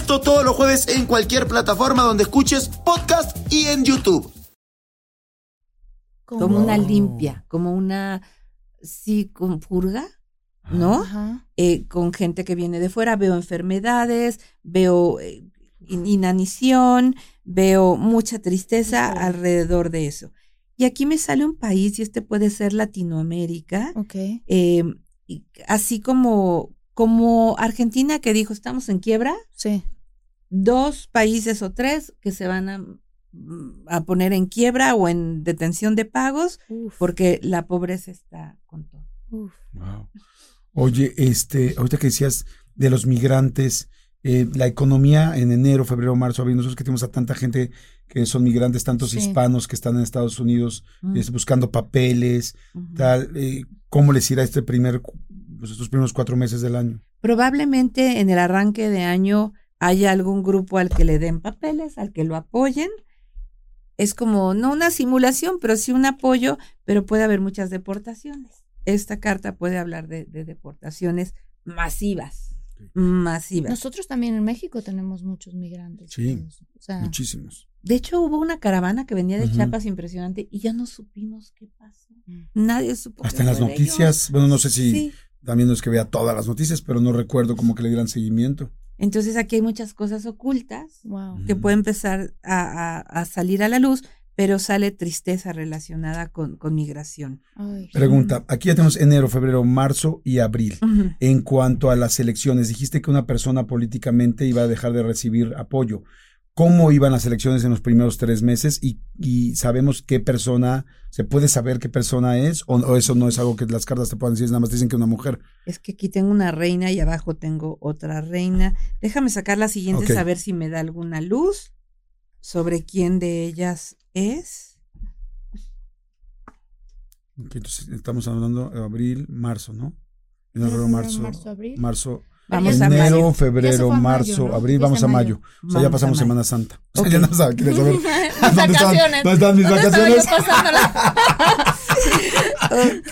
[SPEAKER 6] Esto todos los jueves en cualquier plataforma donde escuches podcast y en YouTube.
[SPEAKER 4] Como una limpia, como una, sí, con purga, ¿no?
[SPEAKER 1] Ajá.
[SPEAKER 4] Eh, con gente que viene de fuera, veo enfermedades, veo eh, in- inanición, veo mucha tristeza alrededor de eso. Y aquí me sale un país, y este puede ser Latinoamérica,
[SPEAKER 1] Ok.
[SPEAKER 4] eh, así como, como Argentina que dijo, estamos en quiebra,
[SPEAKER 1] Sí.
[SPEAKER 4] dos países o tres que se van a, a poner en quiebra o en detención de pagos
[SPEAKER 1] Uf.
[SPEAKER 4] porque la pobreza está con todo.
[SPEAKER 1] Uf.
[SPEAKER 2] Wow. Oye, este, ahorita que decías de los migrantes, eh, la economía en enero, febrero, marzo, abril, nosotros que tenemos a tanta gente que son migrantes, tantos
[SPEAKER 1] Sí.
[SPEAKER 2] hispanos que están en Estados Unidos
[SPEAKER 4] Mm.
[SPEAKER 2] es, buscando papeles, tal, eh, ¿cómo les irá este primer, pues, estos primeros cuatro meses del año?
[SPEAKER 4] Probablemente en el arranque de año haya algún grupo al que le den papeles, al que lo apoyen. Es como, no una simulación, pero sí un apoyo, pero puede haber muchas deportaciones. Esta carta puede hablar de, de deportaciones masivas, masivas.
[SPEAKER 1] Nosotros también en México tenemos muchos migrantes.
[SPEAKER 2] Sí.
[SPEAKER 1] O sea,
[SPEAKER 2] Muchísimos.
[SPEAKER 4] De hecho, hubo una caravana que venía de
[SPEAKER 2] Ujú.
[SPEAKER 4] Chiapas impresionante y ya no supimos qué pasó.
[SPEAKER 1] Mm.
[SPEAKER 4] Nadie supo.
[SPEAKER 2] Hasta en las noticias, bueno, no sé si
[SPEAKER 4] Sí.
[SPEAKER 2] También no es que vea todas las noticias, pero no recuerdo como que le dieran seguimiento.
[SPEAKER 4] Entonces aquí hay muchas cosas ocultas
[SPEAKER 1] wow.
[SPEAKER 4] que puede empezar a, a- a salir a la luz, pero sale tristeza relacionada con, con migración.
[SPEAKER 1] Ay.
[SPEAKER 2] Pregunta, aquí ya tenemos enero, febrero, marzo y abril. En cuanto a las elecciones, dijiste que una persona políticamente iba a dejar de recibir apoyo. ¿Cómo iban las elecciones en los primeros tres meses? Y, y sabemos qué persona, ¿se puede saber qué persona es? O, o eso no es algo que las cartas te puedan decir, nada más dicen que una mujer?
[SPEAKER 4] Es que aquí tengo una reina y abajo tengo otra reina. Déjame sacar las siguientes
[SPEAKER 2] Ok.
[SPEAKER 4] a ver si me da alguna luz sobre quién de ellas es.
[SPEAKER 2] Ok, entonces estamos hablando de abril, marzo, ¿no? Enero, marzo,
[SPEAKER 1] marzo, abril.
[SPEAKER 2] marzo,
[SPEAKER 4] Vamos a
[SPEAKER 2] enero,
[SPEAKER 4] mayo.
[SPEAKER 2] Febrero,
[SPEAKER 1] a mayo,
[SPEAKER 2] marzo,
[SPEAKER 1] ¿no?
[SPEAKER 2] abril, vamos a
[SPEAKER 1] mayo.
[SPEAKER 2] mayo. O sea, ya
[SPEAKER 4] Vamos
[SPEAKER 2] pasamos. Semana Santa. O sea, ya no sabe, quiere saber.
[SPEAKER 1] Mis
[SPEAKER 2] ¿Dónde están,
[SPEAKER 1] vacaciones.
[SPEAKER 2] ¿Dónde están mis
[SPEAKER 1] ¿Dónde estaba yo
[SPEAKER 2] vacaciones?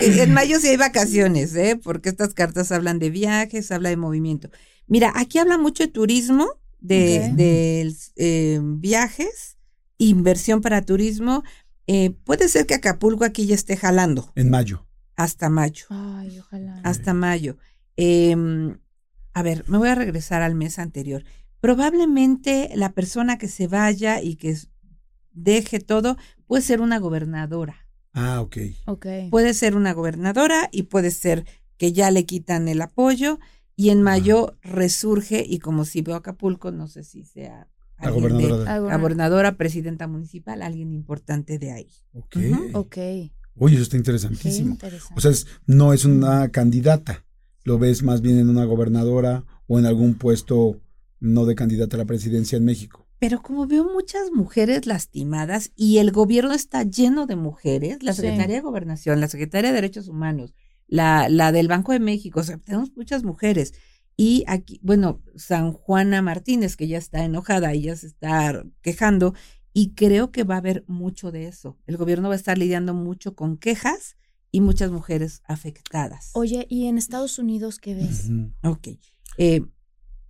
[SPEAKER 4] En mayo sí hay vacaciones, ¿eh? Porque estas cartas hablan de viajes, habla de movimiento. Mira, aquí habla mucho de turismo, de, de, eh, viajes, inversión para turismo. Eh, puede ser que Acapulco aquí ya esté jalando
[SPEAKER 2] En mayo.
[SPEAKER 4] hasta mayo,
[SPEAKER 1] Ay, ojalá.
[SPEAKER 4] hasta mayo. Em, a ver, me voy a regresar al mes anterior. Probablemente la persona que se vaya y que deje todo puede ser una gobernadora.
[SPEAKER 2] Ah, ok.
[SPEAKER 1] Ok.
[SPEAKER 4] Puede ser una gobernadora y puede ser que ya le quitan el apoyo y en mayo resurge y como si veo Acapulco, no sé si sea
[SPEAKER 2] La
[SPEAKER 4] alguien de-
[SPEAKER 2] gobernadora. de-
[SPEAKER 4] la gobernadora, presidenta municipal, alguien importante de ahí.
[SPEAKER 2] Ok.
[SPEAKER 4] Ujú.
[SPEAKER 1] Ok.
[SPEAKER 2] Oye, eso está interesantísimo.
[SPEAKER 1] interesante.
[SPEAKER 2] O sea, es- no es una candidata. Lo ves más bien en una gobernadora o en algún puesto no de candidata a la presidencia en México.
[SPEAKER 4] Pero como veo muchas mujeres lastimadas y el gobierno está lleno de mujeres, la
[SPEAKER 1] Sí.
[SPEAKER 4] Secretaría de Gobernación, la Secretaría de Derechos Humanos, la, la del Banco de México, o sea, tenemos muchas mujeres. Y aquí, bueno, San Juana Martínez, que ya está enojada y ya se está quejando, y creo que va a haber mucho de eso. El gobierno va a estar lidiando mucho con quejas y muchas mujeres afectadas.
[SPEAKER 1] Oye, ¿y en Estados Unidos qué ves?
[SPEAKER 4] Ok. Eh,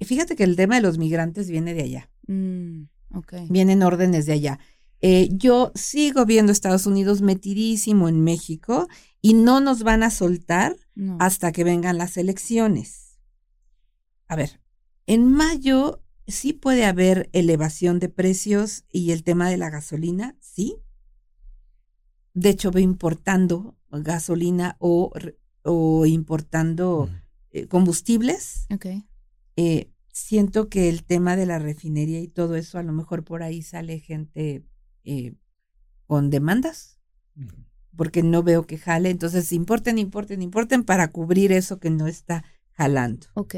[SPEAKER 4] fíjate que el tema de los migrantes viene de allá,
[SPEAKER 1] Mm, ok.
[SPEAKER 4] vienen órdenes de allá. Eh, yo sigo viendo Estados Unidos metidísimo en México y no nos van a soltar
[SPEAKER 1] No.
[SPEAKER 4] hasta que vengan las elecciones. A ver, en mayo sí puede haber elevación de precios y el tema de la gasolina, sí. De hecho, veo importando gasolina o, o importando eh, combustibles.
[SPEAKER 1] Ok.
[SPEAKER 4] Eh, siento que el tema de la refinería y todo eso, a lo mejor por ahí sale gente eh, con demandas porque no veo que jale. Entonces, importen, importen, importen para cubrir eso que no está jalando.
[SPEAKER 1] Ok.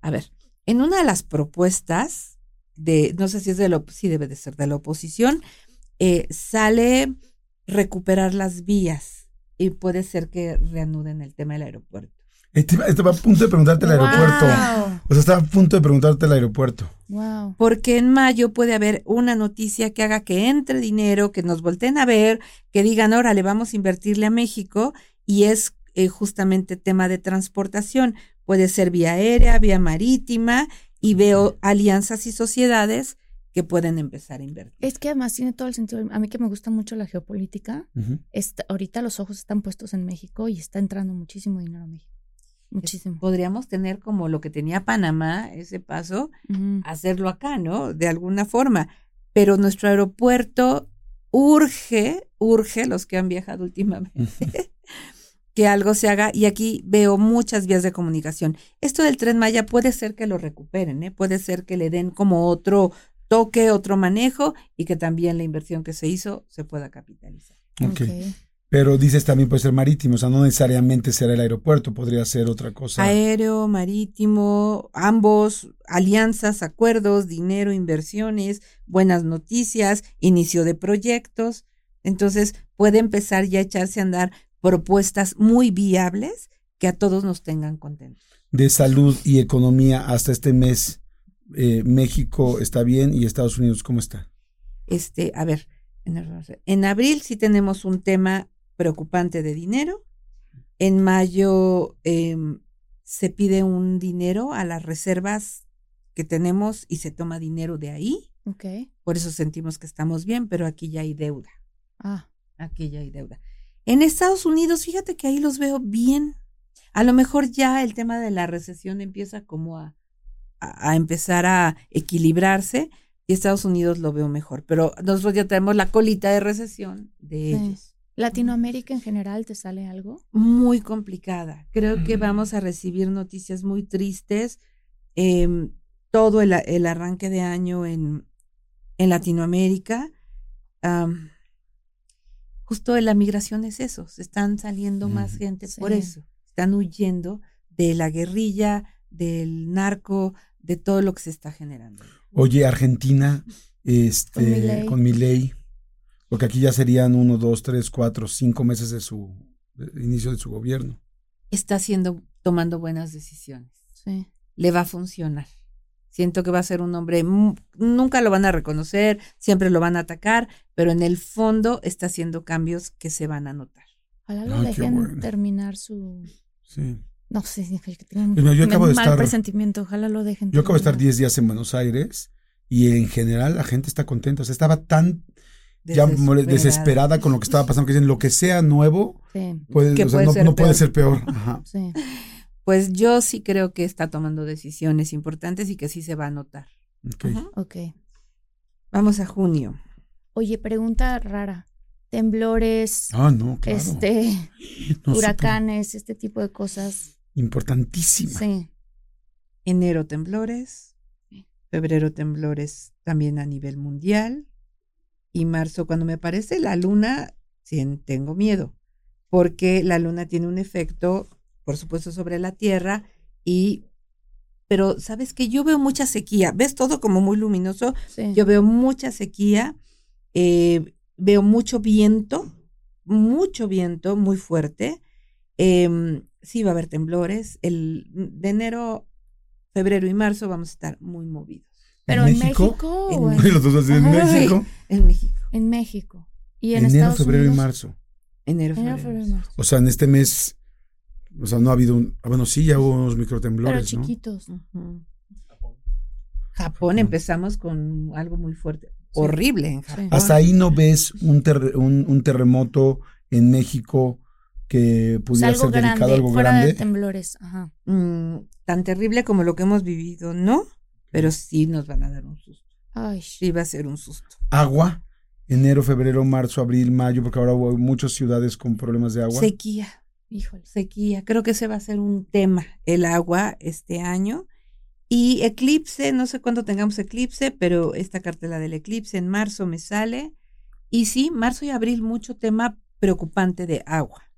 [SPEAKER 4] A ver, en una de las propuestas de, no sé si es de la, sí debe de ser de la oposición, eh, sale recuperar las vías y puede ser que reanuden el tema del aeropuerto.
[SPEAKER 2] Estaba, estaba a punto de preguntarte el aeropuerto.
[SPEAKER 1] Wow.
[SPEAKER 2] O sea, estaba a punto de preguntarte el aeropuerto.
[SPEAKER 1] Wow.
[SPEAKER 4] Porque en mayo puede haber una noticia que haga que entre dinero, que nos volteen a ver, que digan, órale, vamos a invertirle a México y es eh, justamente tema de transportación. Puede ser vía aérea, vía marítima y veo alianzas y sociedades que pueden empezar a invertir.
[SPEAKER 1] Es que además tiene todo el sentido. A mí que me gusta mucho la geopolítica, está- ahorita los ojos están puestos en México y está entrando muchísimo dinero a México. Muchísimo.
[SPEAKER 4] Podríamos tener como lo que tenía Panamá, ese paso, hacerlo acá, ¿no? De alguna forma. Pero nuestro aeropuerto urge, urge, los que han viajado últimamente, que algo se haga. Y aquí veo muchas vías de comunicación. Esto del tren Maya puede ser que lo recuperen, ¿eh? Puede ser que le den como otro toque, otro manejo y que también la inversión que se hizo se pueda capitalizar.
[SPEAKER 2] Ok.
[SPEAKER 1] Ok.
[SPEAKER 2] Pero dices también puede ser marítimo, o sea, no necesariamente será el aeropuerto, podría ser otra cosa.
[SPEAKER 4] Aéreo, marítimo, ambos, alianzas, acuerdos, dinero, inversiones, buenas noticias, inicio de proyectos. Entonces puede empezar ya a echarse a andar propuestas muy viables que a todos nos tengan contentos.
[SPEAKER 2] De salud y economía hasta este mes, eh, México está bien y Estados Unidos, ¿cómo está?
[SPEAKER 4] Este, a ver, en, en abril sí tenemos un tema preocupante de dinero. En mayo em, se pide un dinero a las reservas que tenemos y se toma dinero de ahí.
[SPEAKER 1] Ok.
[SPEAKER 4] Por eso sentimos que estamos bien, pero aquí ya hay deuda.
[SPEAKER 1] Ah.
[SPEAKER 4] Aquí ya hay deuda. En Estados Unidos, fíjate que ahí los veo bien. A lo mejor ya el tema de la recesión empieza como a, a, a empezar a equilibrarse y Estados Unidos lo veo mejor. Pero nosotros ya tenemos la colita de recesión de
[SPEAKER 1] Sí.
[SPEAKER 4] ellos.
[SPEAKER 1] ¿Latinoamérica en general te sale algo?
[SPEAKER 4] Muy complicada. Creo que vamos a recibir noticias muy tristes. Em, todo el, el arranque de año en, en Latinoamérica. am, justo de la migración es eso. Se están saliendo más
[SPEAKER 2] Ujú.
[SPEAKER 4] gente por eso. Están huyendo de la guerrilla, del narco, de todo lo que se está generando.
[SPEAKER 2] Oye, Argentina, este,
[SPEAKER 1] Con
[SPEAKER 2] mi ley, porque aquí ya serían uno, dos, tres, cuatro, cinco meses de su de inicio de su gobierno.
[SPEAKER 4] Está haciendo, tomando buenas decisiones.
[SPEAKER 1] Sí.
[SPEAKER 4] le va a funcionar. Siento que va a ser un hombre, nunca lo van a reconocer, siempre lo van a atacar, pero en el fondo está haciendo cambios que se van a notar.
[SPEAKER 1] Ojalá lo dejen
[SPEAKER 2] bueno.
[SPEAKER 1] terminar su.
[SPEAKER 2] Sí.
[SPEAKER 1] No sé, que tengan
[SPEAKER 2] Pues yo
[SPEAKER 1] un
[SPEAKER 2] acabo de
[SPEAKER 1] mal
[SPEAKER 2] estar-
[SPEAKER 1] presentimiento. Ojalá lo dejen.
[SPEAKER 2] Yo acabo de estar
[SPEAKER 1] terminar.
[SPEAKER 2] 10 días en Buenos Aires y en general la gente está contenta. O sea, estaba tan ya mole- desesperada con lo que estaba pasando que dicen lo que sea nuevo
[SPEAKER 1] Sí,
[SPEAKER 2] puede,
[SPEAKER 4] Que
[SPEAKER 2] o sea,
[SPEAKER 4] puede
[SPEAKER 2] no,
[SPEAKER 4] ser
[SPEAKER 2] no puede ser peor. Ajá.
[SPEAKER 1] sí.
[SPEAKER 4] Pues yo sí creo que está tomando decisiones importantes y que sí se va a notar.
[SPEAKER 2] Ok.
[SPEAKER 4] Ujú.
[SPEAKER 1] Ok.
[SPEAKER 4] Vamos a junio.
[SPEAKER 1] Oye, pregunta rara. Temblores,
[SPEAKER 2] Ah, no, claro.
[SPEAKER 1] este,
[SPEAKER 2] No,
[SPEAKER 1] huracanes, este tipo de cosas.
[SPEAKER 2] Importantísima.
[SPEAKER 1] Sí.
[SPEAKER 4] Enero temblores, febrero temblores también a nivel mundial y marzo cuando me aparece la luna, sí, tengo miedo, porque la luna tiene un efecto, por supuesto, sobre la Tierra y pero sabes que yo veo mucha sequía, ves todo como muy luminoso,
[SPEAKER 1] sí.
[SPEAKER 4] yo veo mucha sequía, eh, veo mucho viento, mucho viento muy fuerte. Em, sí va a haber temblores. El, de enero, febrero y marzo vamos a estar muy movidos.
[SPEAKER 1] Pero en México,
[SPEAKER 4] En
[SPEAKER 1] o en,
[SPEAKER 2] Los dos así en
[SPEAKER 1] Ajá.
[SPEAKER 2] México.
[SPEAKER 4] En México.
[SPEAKER 1] en México. Y en
[SPEAKER 2] Enero,
[SPEAKER 1] Estados
[SPEAKER 2] febrero
[SPEAKER 1] Unidos.
[SPEAKER 2] y marzo.
[SPEAKER 4] Enero,
[SPEAKER 1] Enero,
[SPEAKER 4] febrero.
[SPEAKER 1] y marzo.
[SPEAKER 2] O sea, en este mes, o sea, no ha habido un. ah, Bueno, sí, ya hubo unos
[SPEAKER 1] Pero
[SPEAKER 2] microtemblores, ¿no?
[SPEAKER 1] chiquitos.
[SPEAKER 4] Ujú. Japón empezamos con algo muy fuerte, horrible en Japón.
[SPEAKER 2] Hasta ahí no ves un, un, un terremoto en México que pudiera
[SPEAKER 1] algo
[SPEAKER 2] ser
[SPEAKER 1] grande,
[SPEAKER 2] algo
[SPEAKER 1] fuera de
[SPEAKER 2] grande.
[SPEAKER 1] temblores. Ajá.
[SPEAKER 4] Mm, tan terrible como lo que hemos vivido, ¿no? Pero sí nos van a dar un susto.
[SPEAKER 1] Ay,
[SPEAKER 4] Sí va a ser un susto.
[SPEAKER 2] Agua, enero, febrero, marzo, abril, mayo, porque ahora hubo muchas ciudades con problemas de agua.
[SPEAKER 4] Sequía,
[SPEAKER 1] híjole.
[SPEAKER 4] sequía. Creo que ese va a ser un tema, el agua este año. Y eclipse, no sé cuándo tengamos eclipse, pero esta cartela del eclipse en marzo me sale. Y sí, marzo y abril, mucho tema preocupante de agua.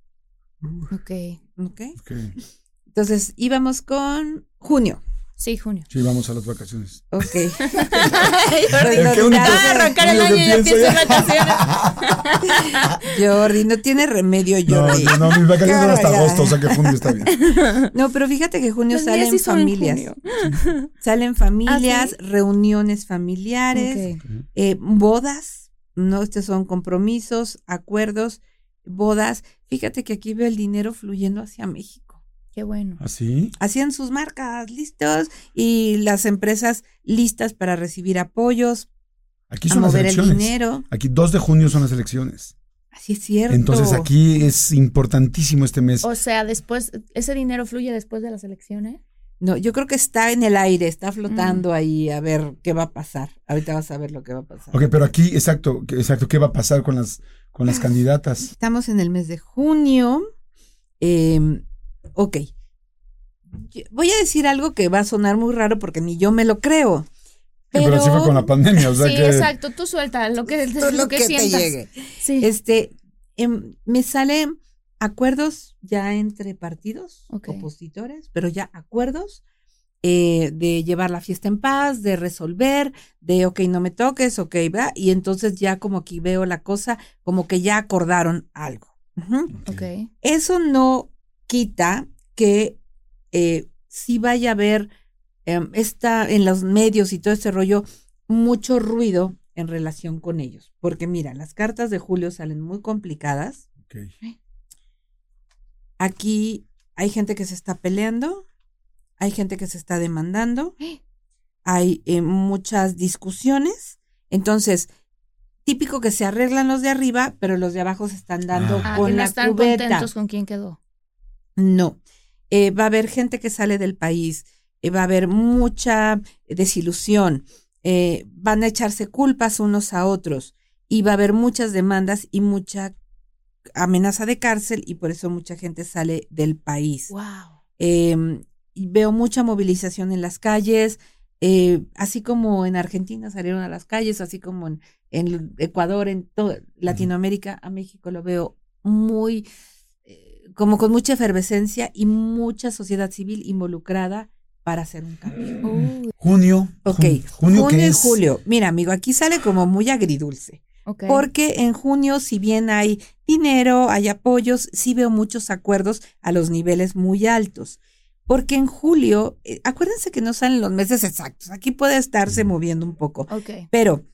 [SPEAKER 1] Ok.
[SPEAKER 4] ¿Ok?
[SPEAKER 2] Ok.
[SPEAKER 4] Entonces, íbamos con junio.
[SPEAKER 1] Sí, junio.
[SPEAKER 2] Sí, vamos a las vacaciones.
[SPEAKER 4] Ok.
[SPEAKER 1] Jordi,
[SPEAKER 2] ¿Qué
[SPEAKER 4] no,
[SPEAKER 2] único-
[SPEAKER 4] ya,
[SPEAKER 1] va a arrancar el año y ya
[SPEAKER 2] pienso ya?
[SPEAKER 4] Jordi, no tiene remedio,
[SPEAKER 2] No,
[SPEAKER 4] Jordi.
[SPEAKER 2] no, mis vacaciones son hasta agosto, o sea que junio está bien.
[SPEAKER 4] No, pero fíjate que junio
[SPEAKER 1] Los
[SPEAKER 4] salen
[SPEAKER 1] sí son en
[SPEAKER 4] familias.
[SPEAKER 1] junio.
[SPEAKER 4] Salen familias,
[SPEAKER 1] ¿Ah,
[SPEAKER 4] reuniones familiares,
[SPEAKER 1] Ok.
[SPEAKER 4] eh, bodas, ¿no? Estos son compromisos, acuerdos, bodas. Fíjate que aquí veo el dinero fluyendo hacia México.
[SPEAKER 1] Qué bueno.
[SPEAKER 2] ¿Así?
[SPEAKER 4] Hacían sus marcas listos y las empresas listas para recibir apoyos,
[SPEAKER 2] Aquí
[SPEAKER 4] a
[SPEAKER 2] son las
[SPEAKER 4] mover el
[SPEAKER 2] elecciones.
[SPEAKER 4] dinero.
[SPEAKER 2] Aquí 2 de junio son las elecciones.
[SPEAKER 4] Así es cierto.
[SPEAKER 2] Entonces aquí es importantísimo este mes.
[SPEAKER 1] O sea, después, ese dinero fluye después de las elecciones.
[SPEAKER 4] No, yo creo que está en el aire, está
[SPEAKER 1] Mm.
[SPEAKER 4] flotando ahí a ver qué va a pasar. Ahorita vas a ver lo que va a pasar.
[SPEAKER 2] Ok, pero aquí, exacto, que- exacto, ¿qué va a pasar con las, con las candidatas?
[SPEAKER 4] Estamos en el mes de junio. Eh, ok. Voy a decir algo que va a sonar muy raro porque ni yo me lo creo. Pero,
[SPEAKER 2] Pero, sí fue con la pandemia, o sea
[SPEAKER 1] sí,
[SPEAKER 2] que...
[SPEAKER 1] exacto. Tú suelta lo que, lo que,
[SPEAKER 4] te
[SPEAKER 1] sientas.
[SPEAKER 4] llegue.
[SPEAKER 1] Sí.
[SPEAKER 4] Este, em, me salen acuerdos ya entre partidos opositores, pero ya acuerdos eh, de llevar la fiesta en paz, de resolver, de ok, no me toques, ok, va. Y entonces ya como aquí veo la cosa, como que ya acordaron algo. Ujú.
[SPEAKER 1] ok.
[SPEAKER 4] Eso no quita que eh, sí vaya a haber em, esta, en los medios y todo este rollo, mucho ruido en relación con ellos. Porque mira, las cartas de Julio salen muy complicadas.
[SPEAKER 2] Ok.
[SPEAKER 4] Aquí hay gente que se está peleando, hay gente que se está demandando, hay eh, muchas discusiones. Entonces, típico que se arreglan los de arriba, pero los de abajo se están dando
[SPEAKER 2] Ah.
[SPEAKER 1] Ah,
[SPEAKER 4] con
[SPEAKER 1] que no
[SPEAKER 4] la
[SPEAKER 1] están
[SPEAKER 4] cubeta.
[SPEAKER 1] contentos con quién quedó.
[SPEAKER 4] No. Eh, va a haber gente que sale del país, eh, va a haber mucha desilusión, eh, van a echarse culpas unos a otros y va a haber muchas demandas y mucha amenaza de cárcel y por eso mucha gente sale del país.
[SPEAKER 1] Wow.
[SPEAKER 4] Eh, y veo mucha movilización en las calles, eh, así como en Argentina salieron a las calles, así como en, en Ecuador, en toda Latinoamérica, a México lo veo muy, eh, como con mucha efervescencia y mucha sociedad civil involucrada para hacer un cambio.
[SPEAKER 2] Junio.
[SPEAKER 4] Ok,
[SPEAKER 2] jun- junio,
[SPEAKER 4] y
[SPEAKER 2] es
[SPEAKER 4] julio. Mira, amigo, aquí sale como muy agridulce. Porque en junio, si bien hay dinero, hay apoyos, sí veo muchos acuerdos a los niveles muy altos. Porque en julio, eh, acuérdense que no salen los meses exactos, aquí puede estarse moviendo un poco, pero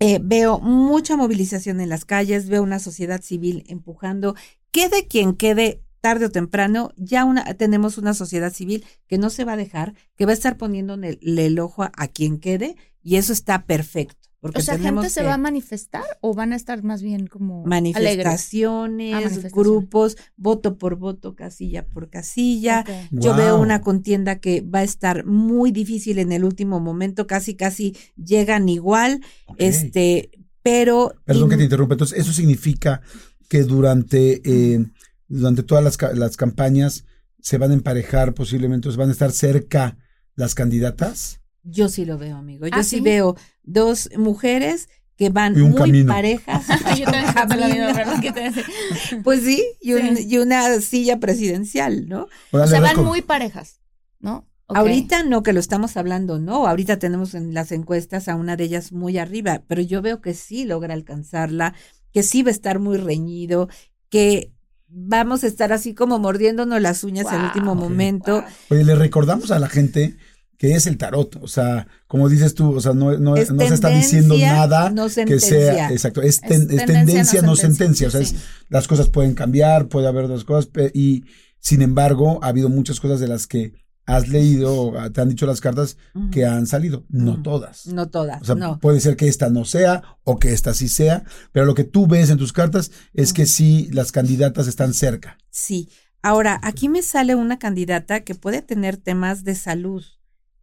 [SPEAKER 4] eh, veo mucha movilización en las calles, veo una sociedad civil empujando, quede quien quede tarde o temprano, ya una, tenemos una sociedad civil que no se va a dejar, que va a estar poniendo el, el ojo a, a quien quede, y eso está perfecto. Porque
[SPEAKER 1] O sea, ¿gente se va a manifestar o van a estar más bien como
[SPEAKER 4] manifestaciones,
[SPEAKER 1] Ah, manifestaciones.
[SPEAKER 4] grupos, voto por voto, casilla por casilla. Yo veo una contienda que va a estar muy difícil en el último momento, casi casi llegan igual, este, pero
[SPEAKER 2] Perdón que te interrumpa. Entonces, eso significa que durante, eh, durante todas las, ca- las campañas se van a emparejar posiblemente, se van a estar cerca las candidatas.
[SPEAKER 4] Yo sí lo veo, amigo. Yo
[SPEAKER 1] ¿Ah,
[SPEAKER 4] sí
[SPEAKER 1] sí?
[SPEAKER 4] veo dos mujeres que van
[SPEAKER 2] Y un
[SPEAKER 4] muy
[SPEAKER 2] camino.
[SPEAKER 4] parejas.
[SPEAKER 1] Yo.
[SPEAKER 4] Pues sí, y, un-
[SPEAKER 1] Sí.
[SPEAKER 4] y una silla presidencial, ¿no?
[SPEAKER 2] Ahora
[SPEAKER 1] O sea, van muy parejas, ¿no?
[SPEAKER 4] Ahorita no que lo estamos hablando, no. Ahorita tenemos en las encuestas a una de ellas muy arriba, pero yo veo que sí logra alcanzarla, que sí va a estar muy reñido, que vamos a estar así como mordiéndonos las uñas al
[SPEAKER 1] Wow,
[SPEAKER 4] último momento.
[SPEAKER 2] Oye, le recordamos a la gente que es el tarot. O sea, como dices tú, o sea, no, no,
[SPEAKER 4] Es
[SPEAKER 2] no se está diciendo nada
[SPEAKER 4] no
[SPEAKER 2] que sea, exacto, es, ten-
[SPEAKER 1] Es
[SPEAKER 2] es tendencia, no sentencia. O sea,
[SPEAKER 1] sí.
[SPEAKER 2] es- las cosas pueden cambiar, puede haber dos cosas, y sin embargo, ha habido muchas cosas de las que has leído, te han dicho las cartas que han salido, no todas.
[SPEAKER 4] No todas,
[SPEAKER 2] O sea,
[SPEAKER 4] no.
[SPEAKER 2] puede ser que esta no sea o que esta sí sea, pero lo que tú ves en tus cartas es que sí las candidatas están cerca.
[SPEAKER 4] Sí. Ahora, aquí me sale una candidata que puede tener temas de salud.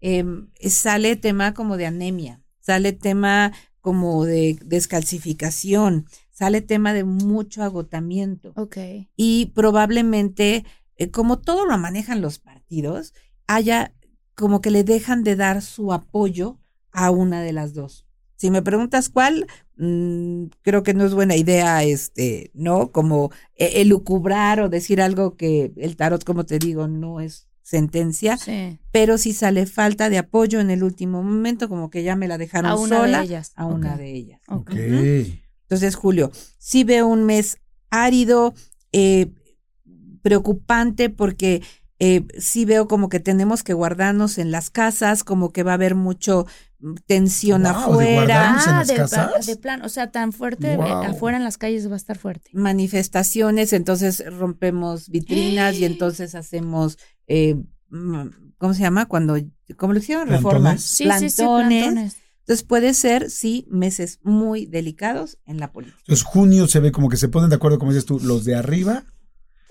[SPEAKER 4] Em, sale tema como de anemia, sale tema como de descalcificación, sale tema de mucho agotamiento.
[SPEAKER 1] Ok.
[SPEAKER 4] Y probablemente, eh, como todo lo manejan los partidos, haya como que le dejan de dar su apoyo a una de las dos. Si me preguntas cuál, mm, creo que no es buena idea, este, ¿no? Como eh, elucubrar o decir algo que el tarot, como te digo, no es sentencia,
[SPEAKER 1] Sí.
[SPEAKER 4] pero si sale falta de apoyo en el último momento, como que ya me la dejaron
[SPEAKER 1] A una
[SPEAKER 4] sola,
[SPEAKER 1] de ellas.
[SPEAKER 4] a una de ellas.
[SPEAKER 1] Ok.
[SPEAKER 2] Ok.
[SPEAKER 4] Entonces, Julio, sí veo un mes árido, eh, preocupante, porque eh, sí veo como que tenemos que guardarnos en las casas, como que va a haber mucho mm, tensión
[SPEAKER 2] Wow, de
[SPEAKER 4] afuera,
[SPEAKER 2] en
[SPEAKER 1] Ah,
[SPEAKER 2] las
[SPEAKER 1] de,
[SPEAKER 2] casas?
[SPEAKER 1] de plan, o sea, tan fuerte, eh, afuera en las calles va a estar fuerte.
[SPEAKER 4] manifestaciones, entonces rompemos vitrinas y entonces hacemos, eh, mm, ¿cómo se llama? Cuando, ¿cómo lo hicieron? Reformas.
[SPEAKER 1] Sí, sí, sí,
[SPEAKER 4] plantones. Entonces puede ser, sí, meses muy delicados en la política.
[SPEAKER 2] Entonces junio se ve como que se ponen de acuerdo, como dices tú, los de arriba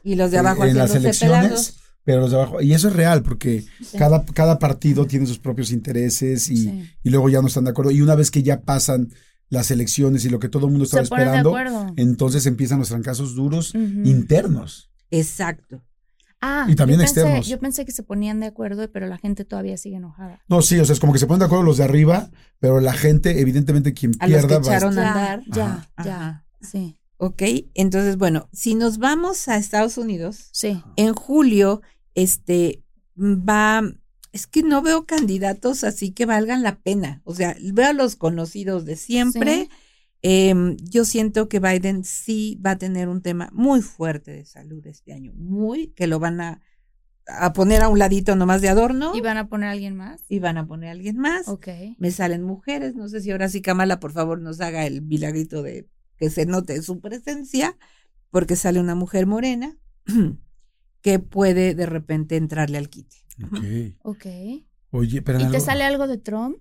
[SPEAKER 4] Y los de abajo
[SPEAKER 2] eh, en las elecciones,
[SPEAKER 4] pelados.
[SPEAKER 2] pero los de abajo. Y eso es real, porque
[SPEAKER 1] Sí.
[SPEAKER 2] cada, cada partido tiene sus propios intereses y,
[SPEAKER 1] Sí.
[SPEAKER 2] y luego ya no están de acuerdo. Y una vez que ya pasan las elecciones y lo que todo el mundo estaba esperando, entonces empiezan los trancazos duros internos.
[SPEAKER 4] Exacto.
[SPEAKER 1] Ah,
[SPEAKER 2] y también
[SPEAKER 1] yo pensé-
[SPEAKER 2] externos.
[SPEAKER 1] Yo pensé que se ponían de acuerdo, pero la gente todavía sigue enojada.
[SPEAKER 2] No, sí, o sea, es como que se ponen de acuerdo los de arriba, pero la gente, evidentemente, quien
[SPEAKER 4] A los que
[SPEAKER 2] pierda va a
[SPEAKER 4] echaron a
[SPEAKER 1] Ya,
[SPEAKER 4] andar.
[SPEAKER 1] ya,
[SPEAKER 4] Ajá.
[SPEAKER 1] ya. Sí,
[SPEAKER 4] Ok, entonces, bueno, si nos vamos a Estados Unidos,
[SPEAKER 1] sí.
[SPEAKER 4] en julio, este, va, es que no veo candidatos así que valgan la pena. O sea, veo a los conocidos de siempre.
[SPEAKER 1] Sí.
[SPEAKER 4] Em, yo siento que Biden sí va a tener un tema muy fuerte de salud este año, muy, que lo van a, a poner a un ladito nomás de adorno
[SPEAKER 1] ¿Y van a poner a alguien más?
[SPEAKER 4] y van a poner a alguien más.
[SPEAKER 1] Ok.
[SPEAKER 4] Me salen mujeres, no sé si ahora sí Kamala, por favor, nos haga el milagrito de que se note su presencia, porque sale una mujer morena que puede de repente entrarle al quite.
[SPEAKER 2] Ok.
[SPEAKER 1] Ok.
[SPEAKER 2] Oye, pero
[SPEAKER 1] ¿Y te sale algo de Trump?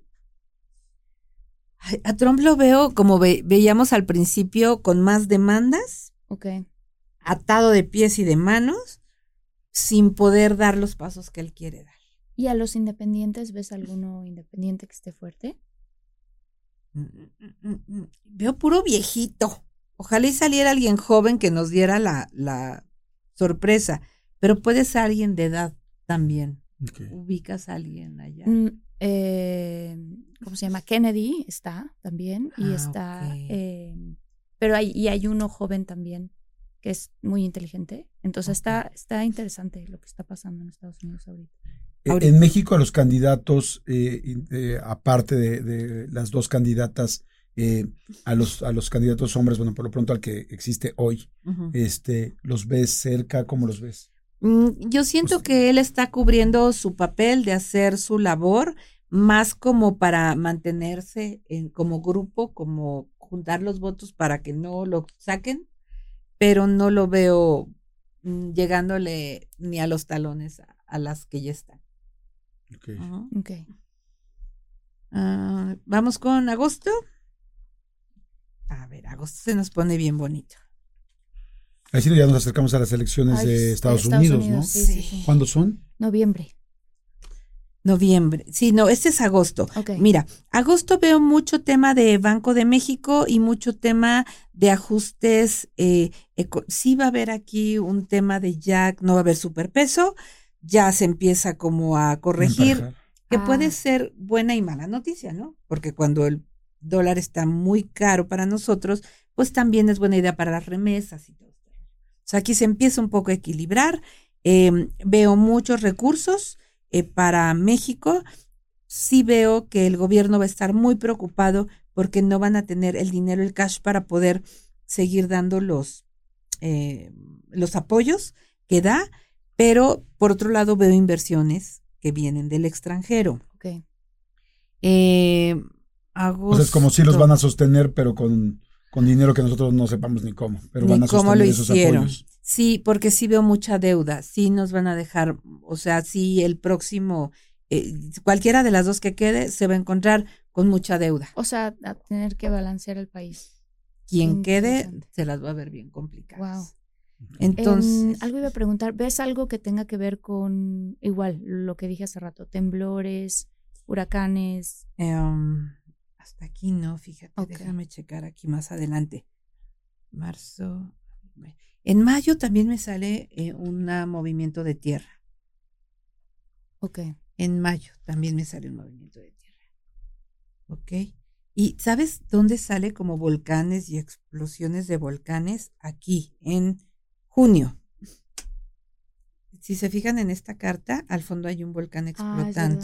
[SPEAKER 4] A Trump lo veo como ve- veíamos al principio con más demandas,
[SPEAKER 1] Ok.
[SPEAKER 4] atado de pies y de manos, sin poder dar los pasos que él quiere dar.
[SPEAKER 1] ¿Y a los independientes ves alguno independiente que esté fuerte?
[SPEAKER 4] Mm, mm, mm. Veo puro viejito. Ojalá y saliera alguien joven que nos diera la, la sorpresa, pero puede ser alguien de edad también.
[SPEAKER 2] Ok.
[SPEAKER 4] ¿Ubicas a alguien allá?
[SPEAKER 1] Mm, eh, ¿Cómo se llama? Kennedy está también. Y
[SPEAKER 4] Ah,
[SPEAKER 1] está. eh, pero hay, y hay uno joven también que es muy inteligente. Entonces está, está interesante lo que está pasando en Estados Unidos ahorita.
[SPEAKER 4] Ahorita.
[SPEAKER 2] En México, a los candidatos, eh, in- eh, aparte de, de las dos candidatas, eh, a los a los candidatos hombres, bueno, por lo pronto al que existe hoy, este, ¿los ves cerca? ¿Cómo los ves?
[SPEAKER 4] Mm, Yo siento
[SPEAKER 2] Pues-
[SPEAKER 4] que él está cubriendo su papel de hacer su labor más como para mantenerse en, como grupo, como juntar los votos para que no lo saquen, pero no lo veo mm, llegándole ni a los talones a, a las que ya están.
[SPEAKER 2] Ok.
[SPEAKER 4] Ujú.
[SPEAKER 1] Ok.
[SPEAKER 4] Ah, Vamos con agosto. A ver, agosto se nos pone bien bonito.
[SPEAKER 2] Ahí sí ya nos acercamos a las elecciones
[SPEAKER 1] Ay,
[SPEAKER 2] de
[SPEAKER 1] de
[SPEAKER 2] Estados,
[SPEAKER 1] Estados
[SPEAKER 2] Unidos,
[SPEAKER 1] Unidos,
[SPEAKER 2] ¿no?
[SPEAKER 1] sí, sí.
[SPEAKER 2] ¿Cuándo son?
[SPEAKER 1] Noviembre.
[SPEAKER 4] Noviembre. Sí, no, este es agosto.
[SPEAKER 1] Ok.
[SPEAKER 4] Mira, agosto veo mucho tema de Banco de México y mucho tema de ajustes. Eh, eco- sí va a haber aquí un tema de Jack, no va a haber superpeso, ya se empieza como a corregir, que
[SPEAKER 1] Ah.
[SPEAKER 4] puede ser buena y mala noticia, ¿no? Porque cuando el dólar está muy caro para nosotros, pues también es buena idea para las remesas y todo. esto. O sea, aquí se empieza un poco a equilibrar. Eh, veo muchos recursos eh, para México. Sí veo que el gobierno va a estar muy preocupado porque no van a tener el dinero, el cash para poder seguir dando los, eh, los apoyos que da, pero por otro lado veo inversiones que vienen del extranjero.
[SPEAKER 1] Ok.
[SPEAKER 4] Eh,
[SPEAKER 2] O sea, es como si los van a sostener, pero con, con dinero que nosotros no sepamos ni cómo, pero
[SPEAKER 4] Ni
[SPEAKER 2] van a
[SPEAKER 4] cómo
[SPEAKER 2] sostener
[SPEAKER 4] lo
[SPEAKER 2] esos
[SPEAKER 4] hicieron.
[SPEAKER 2] apoyos.
[SPEAKER 4] Sí, porque sí veo mucha deuda, sí nos van a dejar, o sea, sí el próximo, eh, cualquiera de las dos que quede se va a encontrar con mucha deuda.
[SPEAKER 1] O sea, a tener que balancear el país.
[SPEAKER 4] Quien quede se las va a ver bien complicadas.
[SPEAKER 1] Wow.
[SPEAKER 4] Entonces,
[SPEAKER 1] algo iba a preguntar, ¿ves algo que tenga que ver con igual lo que dije hace rato, temblores, huracanes?
[SPEAKER 4] em, hasta aquí no, fíjate, déjame checar aquí más adelante. Marzo. En mayo también me sale eh, un movimiento de tierra.
[SPEAKER 1] Ok.
[SPEAKER 4] En mayo también me sale un movimiento de tierra. ¿Ok? ¿Y sabes dónde sale como volcanes y explosiones de volcanes? Aquí, en junio. Si se fijan en esta carta, al fondo hay un volcán
[SPEAKER 1] Ah,
[SPEAKER 4] explotando.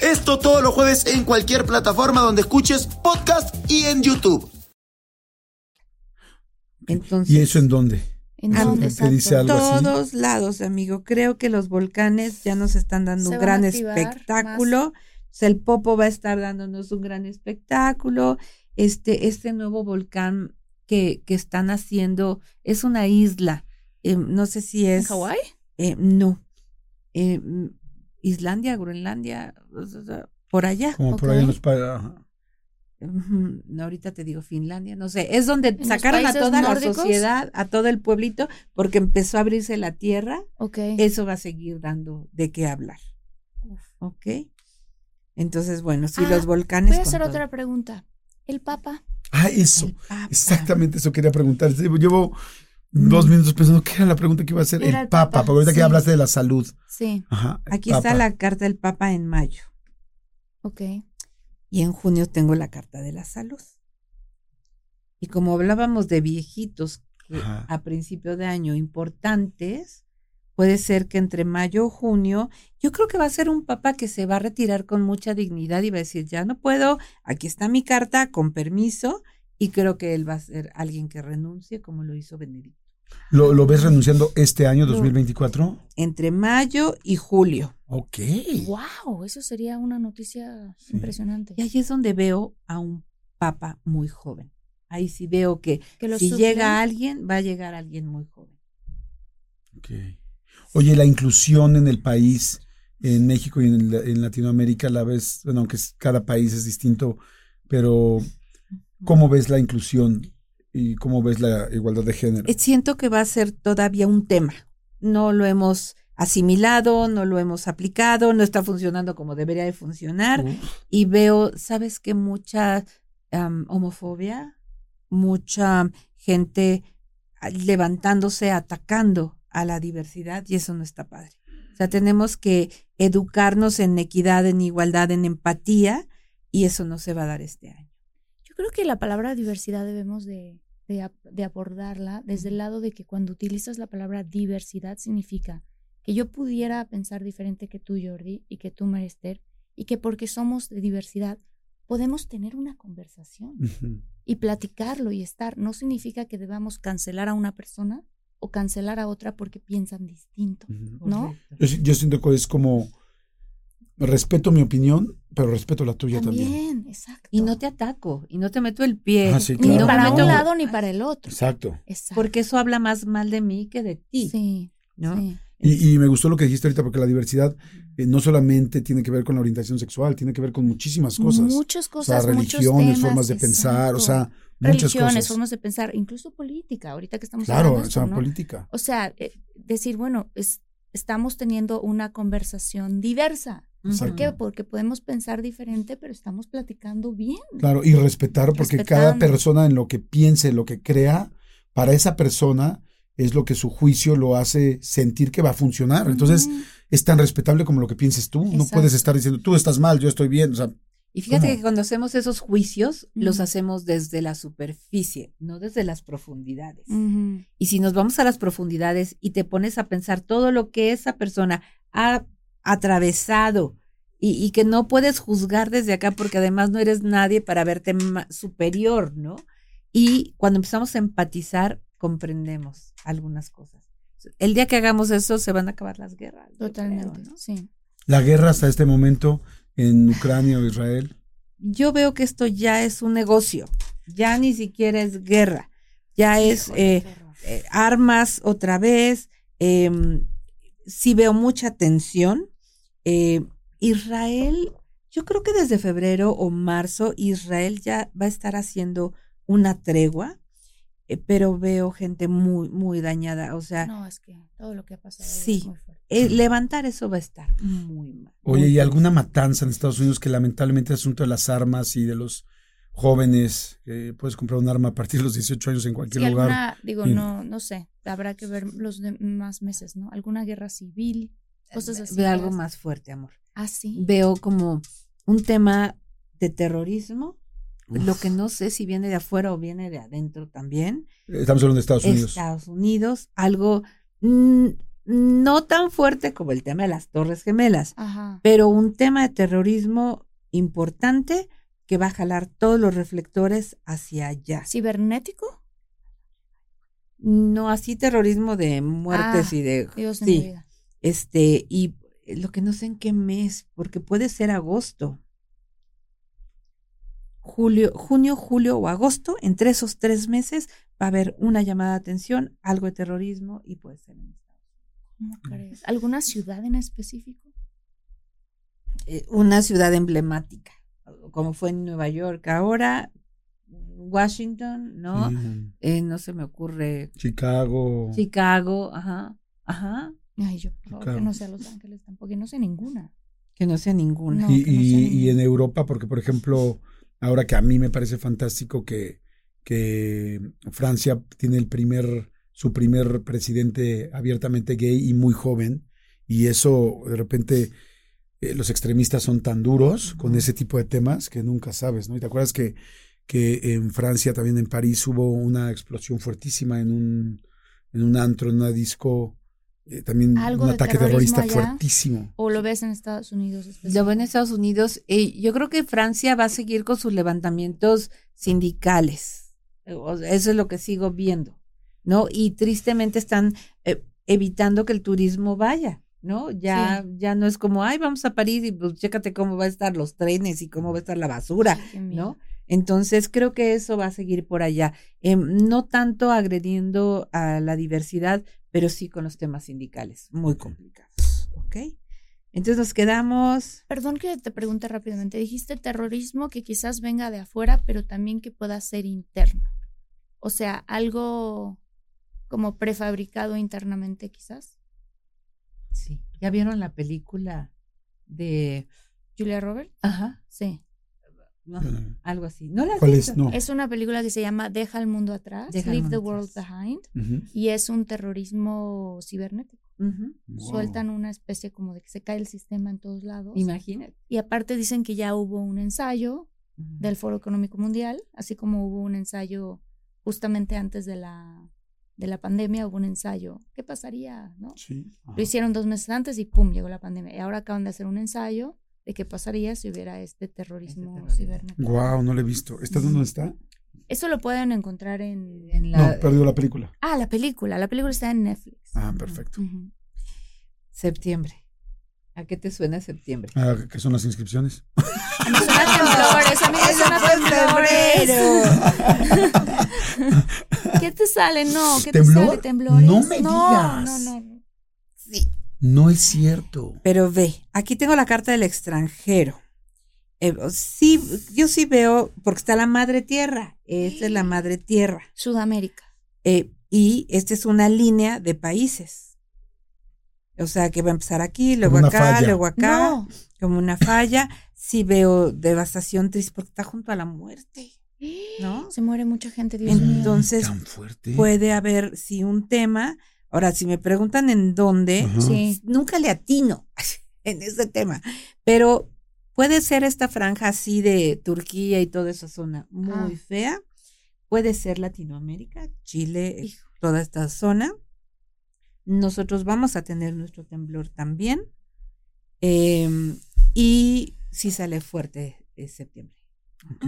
[SPEAKER 6] Esto todos los jueves en cualquier plataforma donde escuches podcast y en YouTube.
[SPEAKER 4] Entonces,
[SPEAKER 2] ¿Y eso en dónde?
[SPEAKER 1] ¿En dónde?
[SPEAKER 2] ¿qué dice
[SPEAKER 1] Exacto.
[SPEAKER 2] algo así?
[SPEAKER 4] todos lados, amigo. Creo que los volcanes ya nos están dando
[SPEAKER 1] Se
[SPEAKER 4] un gran espectáculo. El Popo va a estar dándonos un gran espectáculo. Este, este nuevo volcán que, que están haciendo es una isla. Eh, no sé si es.
[SPEAKER 1] ¿En Hawái?
[SPEAKER 4] Eh, no. Eh, mm, Islandia, Groenlandia, por allá.
[SPEAKER 2] Como por ahí en los
[SPEAKER 4] no, ahorita te digo Finlandia, no sé, es donde sacaron a toda
[SPEAKER 1] nórdicos?
[SPEAKER 4] la sociedad, a todo el pueblito, porque empezó a abrirse la tierra,
[SPEAKER 1] Ok.
[SPEAKER 4] eso va a seguir dando de qué hablar. ¿Ok? Entonces, bueno, si
[SPEAKER 1] Ah,
[SPEAKER 4] los volcanes...
[SPEAKER 1] Voy a hacer
[SPEAKER 4] todo.
[SPEAKER 1] otra pregunta. ¿El Papa?
[SPEAKER 2] Ah, eso.
[SPEAKER 4] Papa.
[SPEAKER 2] Exactamente eso quería preguntar. Llevo- Llevo dos minutos pensando qué era la pregunta que iba a hacer el
[SPEAKER 1] el
[SPEAKER 2] Papa,
[SPEAKER 1] Papa,
[SPEAKER 2] porque ahorita que hablaste de la salud.
[SPEAKER 1] Sí.
[SPEAKER 2] Ajá.
[SPEAKER 4] Aquí está la carta del Papa en mayo
[SPEAKER 1] Ok.
[SPEAKER 4] y en junio tengo la carta de la salud. Y como hablábamos de viejitos que a principio de año importantes, puede ser que entre mayo o junio, yo creo que va a ser un papa que se va a retirar con mucha dignidad y va a decir, ya no puedo, aquí está mi carta, con permiso, y creo que él va a ser alguien que renuncie como lo hizo Benedicto.
[SPEAKER 2] ¿Lo, lo ves renunciando este año,
[SPEAKER 4] No.
[SPEAKER 2] 2024?
[SPEAKER 4] Entre mayo y julio.
[SPEAKER 2] Ok.
[SPEAKER 1] Wow, eso sería una noticia
[SPEAKER 2] Sí.
[SPEAKER 1] impresionante.
[SPEAKER 4] Y ahí es donde veo a un papa muy joven. Ahí sí veo que,
[SPEAKER 1] Que
[SPEAKER 4] si
[SPEAKER 1] suplan.
[SPEAKER 4] llega alguien, va a llegar alguien muy joven.
[SPEAKER 2] ok. Oye, la inclusión en el país, en México y en, la- en Latinoamérica, la ves, bueno, aunque cada país es distinto, pero ¿cómo ves la inclusión y cómo ves la igualdad de género?
[SPEAKER 4] Eh, Siento que va a ser todavía un tema. No lo hemos asimilado, no lo hemos aplicado, no está funcionando como debería de funcionar.
[SPEAKER 2] Uf,
[SPEAKER 4] Y veo, ¿sabes qué? Mucha homofobia, mucha gente ah, levantándose, atacando a la diversidad y eso no está padre. O sea, tenemos que educarnos en equidad, en igualdad, en empatía y eso no se va a dar este año.
[SPEAKER 1] Yo creo que la palabra diversidad debemos de, de, abordarla desde el lado de que cuando utilizas la palabra diversidad significa que yo pudiera pensar diferente que tú, Jordi, y que tú, Marister, y que porque somos de diversidad podemos tener una conversación y platicarlo y estar. No significa que debamos cancelar a una persona o cancelar a otra porque piensan distinto. ¿No?
[SPEAKER 2] Yo siento que es como respeto mi opinión, pero respeto la tuya también.
[SPEAKER 1] También, exacto.
[SPEAKER 4] Y no te ataco, y no te meto el pie.
[SPEAKER 2] Ah, sí,
[SPEAKER 1] ni
[SPEAKER 2] claro.
[SPEAKER 4] no
[SPEAKER 1] para
[SPEAKER 4] meto-
[SPEAKER 1] un lado ni para el otro.
[SPEAKER 2] Exacto.
[SPEAKER 1] Exacto.
[SPEAKER 4] Porque eso habla más mal de mí que de ti.
[SPEAKER 1] sí,
[SPEAKER 4] ¿no?
[SPEAKER 1] sí.
[SPEAKER 2] Y, y me gustó lo que dijiste ahorita, porque la diversidad eh, no solamente tiene que ver con la orientación sexual, tiene que ver con muchísimas cosas.
[SPEAKER 1] Muchas
[SPEAKER 2] o
[SPEAKER 1] cosas,
[SPEAKER 2] sea,
[SPEAKER 1] muchos
[SPEAKER 2] religiones,
[SPEAKER 1] temas,
[SPEAKER 2] formas de pensar, o sea, muchas
[SPEAKER 1] religiones,
[SPEAKER 2] cosas.
[SPEAKER 1] formas de pensar, incluso política, ahorita que estamos
[SPEAKER 2] Claro,
[SPEAKER 1] hablando de
[SPEAKER 2] o sea, política.
[SPEAKER 1] O sea, eh, decir, bueno, es- estamos teniendo una conversación diversa. ¿Por qué? Porque podemos pensar diferente, pero estamos platicando bien.
[SPEAKER 2] Claro, y respetar, porque cada persona en lo que piense, lo que crea, para esa persona es lo que su juicio lo hace sentir que va a funcionar. Entonces, es tan respetable como lo que pienses tú. No puedes estar diciendo, tú estás mal, yo estoy bien. O sea,
[SPEAKER 4] Y fíjate
[SPEAKER 2] ¿Cómo?
[SPEAKER 4] que cuando hacemos esos juicios, los hacemos desde la superficie, no desde las profundidades. Y si nos vamos a las profundidades y te pones a pensar todo lo que esa persona ha atravesado y, y que no puedes juzgar desde acá porque además no eres nadie para verte superior, ¿no? Y cuando empezamos a empatizar, comprendemos algunas cosas. El día que hagamos eso, se van a acabar las guerras.
[SPEAKER 1] Totalmente,
[SPEAKER 4] creo, ¿no?
[SPEAKER 1] sí.
[SPEAKER 2] La guerra hasta este momento en Ucrania o Israel.
[SPEAKER 4] Yo veo que esto ya es un negocio, ya ni siquiera es guerra, ya es eh, eh, armas otra vez, eh, sí veo mucha tensión. Eh, Israel, yo creo que desde febrero o marzo Israel ya va a estar haciendo una tregua, eh, pero veo gente muy, muy dañada. O sea,
[SPEAKER 1] No, es que todo lo que ha pasado.
[SPEAKER 4] Sí.
[SPEAKER 1] es muy fuerte.
[SPEAKER 4] eh, levantar eso va a estar muy mal.
[SPEAKER 2] Oye,
[SPEAKER 4] muy
[SPEAKER 2] ¿y alguna matanza en Estados Unidos que lamentablemente el asunto de las armas y de los jóvenes, eh, puedes comprar un arma a partir de los 18 años en cualquier
[SPEAKER 1] Sí,
[SPEAKER 2] lugar?
[SPEAKER 1] alguna, digo,
[SPEAKER 2] Y-
[SPEAKER 1] no, no sé, habrá que ver los demás meses, ¿no? Alguna guerra civil, cosas así.
[SPEAKER 4] Veo algo más fuerte, amor.
[SPEAKER 1] Ah, sí.
[SPEAKER 4] Veo como un tema de terrorismo,
[SPEAKER 2] Uf.
[SPEAKER 4] lo que no sé si viene de afuera o viene de adentro también.
[SPEAKER 2] Estamos hablando de Estados Unidos.
[SPEAKER 4] Estados Unidos, algo mm, no tan fuerte como el tema de las Torres Gemelas,
[SPEAKER 1] Ajá.
[SPEAKER 4] pero un tema de terrorismo importante que va a jalar todos los reflectores hacia allá.
[SPEAKER 1] ¿Cibernético?
[SPEAKER 4] No así terrorismo de muertes
[SPEAKER 1] Ah,
[SPEAKER 4] y de
[SPEAKER 1] Dios
[SPEAKER 4] sí,
[SPEAKER 1] mi vida.
[SPEAKER 4] Este y lo que no sé en qué mes, porque puede ser agosto. Julio, junio, julio o agosto, entre esos tres meses va a haber una llamada de atención, algo de terrorismo y puede ser en Estados
[SPEAKER 1] ¿Cómo crees? ¿Alguna ciudad en específico?
[SPEAKER 4] eh, una ciudad emblemática, como fue en Nueva York. Ahora, Washington, ¿no?
[SPEAKER 2] Mm,
[SPEAKER 4] Eh, no se me ocurre.
[SPEAKER 2] Chicago.
[SPEAKER 4] Chicago, ajá, ajá,
[SPEAKER 1] Ay, yo, por favor,
[SPEAKER 2] Claro.
[SPEAKER 1] que no sea Los Ángeles tampoco, que no sé ninguna.
[SPEAKER 4] que no sea ninguna.
[SPEAKER 1] No,
[SPEAKER 2] y,
[SPEAKER 1] no sea
[SPEAKER 2] y- en Europa, porque por ejemplo, ahora que a mí me parece fantástico que, que Francia tiene el primer, su primer presidente abiertamente gay y muy joven, y eso de repente eh, los extremistas son tan duros con ese tipo de temas que nunca sabes, ¿no? Y te acuerdas que, que en Francia, también en París, hubo una explosión fuertísima en un, en un antro, en una disco, eh, también
[SPEAKER 1] ¿Algo
[SPEAKER 2] un
[SPEAKER 1] de
[SPEAKER 2] ataque
[SPEAKER 1] terrorismo
[SPEAKER 2] terrorista
[SPEAKER 1] allá?
[SPEAKER 2] fuertísimo.
[SPEAKER 1] ¿O lo ves en Estados Unidos?
[SPEAKER 4] Lo ven en Estados Unidos. eh, yo creo que Francia va a seguir con sus levantamientos sindicales. Eso es lo que sigo viendo, ¿no? Y tristemente están eh, evitando que el turismo vaya, ¿no? Ya, ya no es como, ay, vamos a París y pues chécate cómo va a estar los trenes y cómo va a estar la basura. ¿no? Entonces creo que eso va a seguir por allá. Em, no tanto agrediendo a la diversidad, pero sí con los temas sindicales, muy complicados, ¿ok? Entonces nos quedamos...
[SPEAKER 1] Perdón que te pregunte rápidamente. Dijiste terrorismo que quizás venga de afuera, pero también que pueda ser interno. O sea, algo como prefabricado internamente quizás.
[SPEAKER 4] Sí. ¿Ya vieron la película de...
[SPEAKER 1] Julia Roberts.
[SPEAKER 4] Ajá.
[SPEAKER 1] Sí.
[SPEAKER 4] No, algo así. ¿No la has
[SPEAKER 2] ¿Cuál
[SPEAKER 4] visto?
[SPEAKER 2] es? No.
[SPEAKER 1] Es una película que se llama Deja el mundo atrás,
[SPEAKER 4] Deja
[SPEAKER 1] Leave the World
[SPEAKER 4] atrás.
[SPEAKER 1] Behind,
[SPEAKER 2] Ujú.
[SPEAKER 1] y es un terrorismo cibernético.
[SPEAKER 4] Ujú.
[SPEAKER 2] Wow.
[SPEAKER 1] Sueltan una especie como de que se cae el sistema en todos lados.
[SPEAKER 4] Imagínate.
[SPEAKER 1] Y aparte dicen que ya hubo un ensayo
[SPEAKER 4] Ujú.
[SPEAKER 1] del Foro Económico Mundial, así como hubo un ensayo justamente antes de la, de la pandemia, hubo un ensayo. ¿Qué pasaría? ¿no?
[SPEAKER 2] Sí.
[SPEAKER 1] Lo hicieron dos meses antes y ¡pum! llegó la pandemia. Y ahora acaban de hacer un ensayo de qué pasaría si hubiera este terrorismo
[SPEAKER 4] terrorismo.
[SPEAKER 1] cibernético.
[SPEAKER 2] Wow, no lo he visto. ¿Está dónde está?
[SPEAKER 1] Eso lo pueden encontrar en...
[SPEAKER 4] En la
[SPEAKER 2] No, perdió la película.
[SPEAKER 1] Ah, la película. La película está en Netflix.
[SPEAKER 2] Ah, perfecto.
[SPEAKER 4] Septiembre. ¿A qué te suena septiembre?
[SPEAKER 2] Ah, ¿Qué son las inscripciones?
[SPEAKER 1] A mí me suena temblores, a mí me suena temblores. ¿Qué te sale? No, ¿qué
[SPEAKER 2] ¿Temblor?
[SPEAKER 1] te sale? ¿Temblores?
[SPEAKER 2] No me digas.
[SPEAKER 1] No, no, no.
[SPEAKER 4] Sí.
[SPEAKER 2] No es cierto.
[SPEAKER 4] Pero ve, aquí tengo la carta del extranjero. Eh, sí, yo sí veo, porque está la madre tierra. Esta es la madre tierra.
[SPEAKER 1] Sudamérica.
[SPEAKER 4] Eh, y esta es una línea de países. O sea, que va a empezar aquí, luego acá,
[SPEAKER 2] falla.
[SPEAKER 4] luego acá,
[SPEAKER 1] No.
[SPEAKER 4] como una falla. Sí veo devastación triste porque está junto a la muerte, ¿no?
[SPEAKER 1] Se muere mucha gente, Dios mío.
[SPEAKER 4] Entonces,
[SPEAKER 2] Tan fuerte.
[SPEAKER 4] puede haber, sí, un tema. Ahora, si me preguntan en dónde.
[SPEAKER 1] Sí.
[SPEAKER 4] nunca le atino en ese tema, pero puede ser esta franja así de Turquía y toda esa zona muy
[SPEAKER 1] Ah.
[SPEAKER 4] fea. Puede ser Latinoamérica, Chile, eh,
[SPEAKER 1] Hijo.
[SPEAKER 4] toda esta zona. Nosotros vamos a tener nuestro temblor también. Em, y si sale fuerte es septiembre.
[SPEAKER 2] Ok.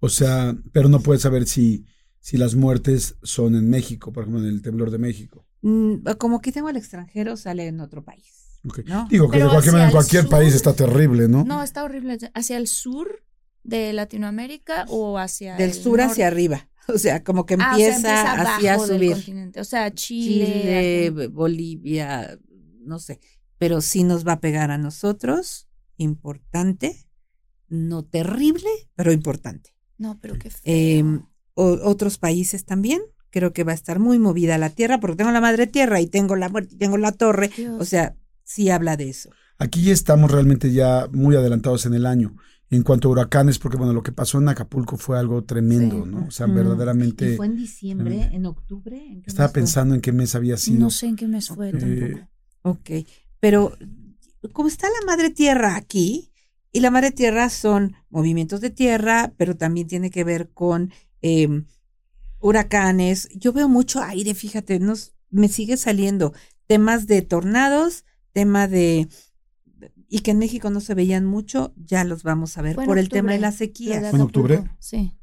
[SPEAKER 2] O sea, pero no puedes saber si, si las muertes son en México, por ejemplo, en el temblor de México.
[SPEAKER 4] Mm, Como que tengo al extranjero, sale en otro país.
[SPEAKER 2] Digo que de cualquier,
[SPEAKER 1] hacia
[SPEAKER 2] en cualquier
[SPEAKER 1] sur-
[SPEAKER 2] país está terrible, ¿no?
[SPEAKER 1] No, está horrible. ¿Hacia el sur de Latinoamérica o hacia
[SPEAKER 4] Del
[SPEAKER 1] el
[SPEAKER 4] sur
[SPEAKER 1] norte?
[SPEAKER 4] hacia arriba. O sea, como que
[SPEAKER 1] Ah, o sea,
[SPEAKER 4] empieza, así a
[SPEAKER 1] abajo del
[SPEAKER 4] subir.
[SPEAKER 1] continente. O sea, Chile.
[SPEAKER 4] Bolivia, no sé. Pero sí nos va a pegar a nosotros. Importante. No terrible, pero importante.
[SPEAKER 1] No, pero qué feo.
[SPEAKER 4] Eh, o- otros países también. Creo que va a estar muy movida la tierra, porque tengo la madre tierra y tengo la muerte, y tengo la torre.
[SPEAKER 1] Dios.
[SPEAKER 4] O sea, sí habla de eso.
[SPEAKER 2] Aquí ya estamos realmente ya muy adelantados en el año. En cuanto a huracanes, porque bueno, lo que pasó en Acapulco fue algo tremendo,
[SPEAKER 1] Sí.
[SPEAKER 2] ¿no? O sea, verdaderamente
[SPEAKER 4] ¿Y fue en diciembre, en octubre? ¿En qué
[SPEAKER 2] estaba
[SPEAKER 4] mes fue?
[SPEAKER 2] pensando en qué mes había sido.
[SPEAKER 1] no sé en qué mes fue tampoco.
[SPEAKER 4] Ok, pero como está la madre tierra aquí, y la madre tierra son movimientos de tierra, pero también tiene que ver con eh, huracanes. Yo veo mucho aire, fíjate, nos, me sigue saliendo temas de tornados, tema de... Y que en México no se veían mucho, ya los vamos a ver por el tema de la sequía.
[SPEAKER 2] ¿Fue en octubre?
[SPEAKER 1] Sí.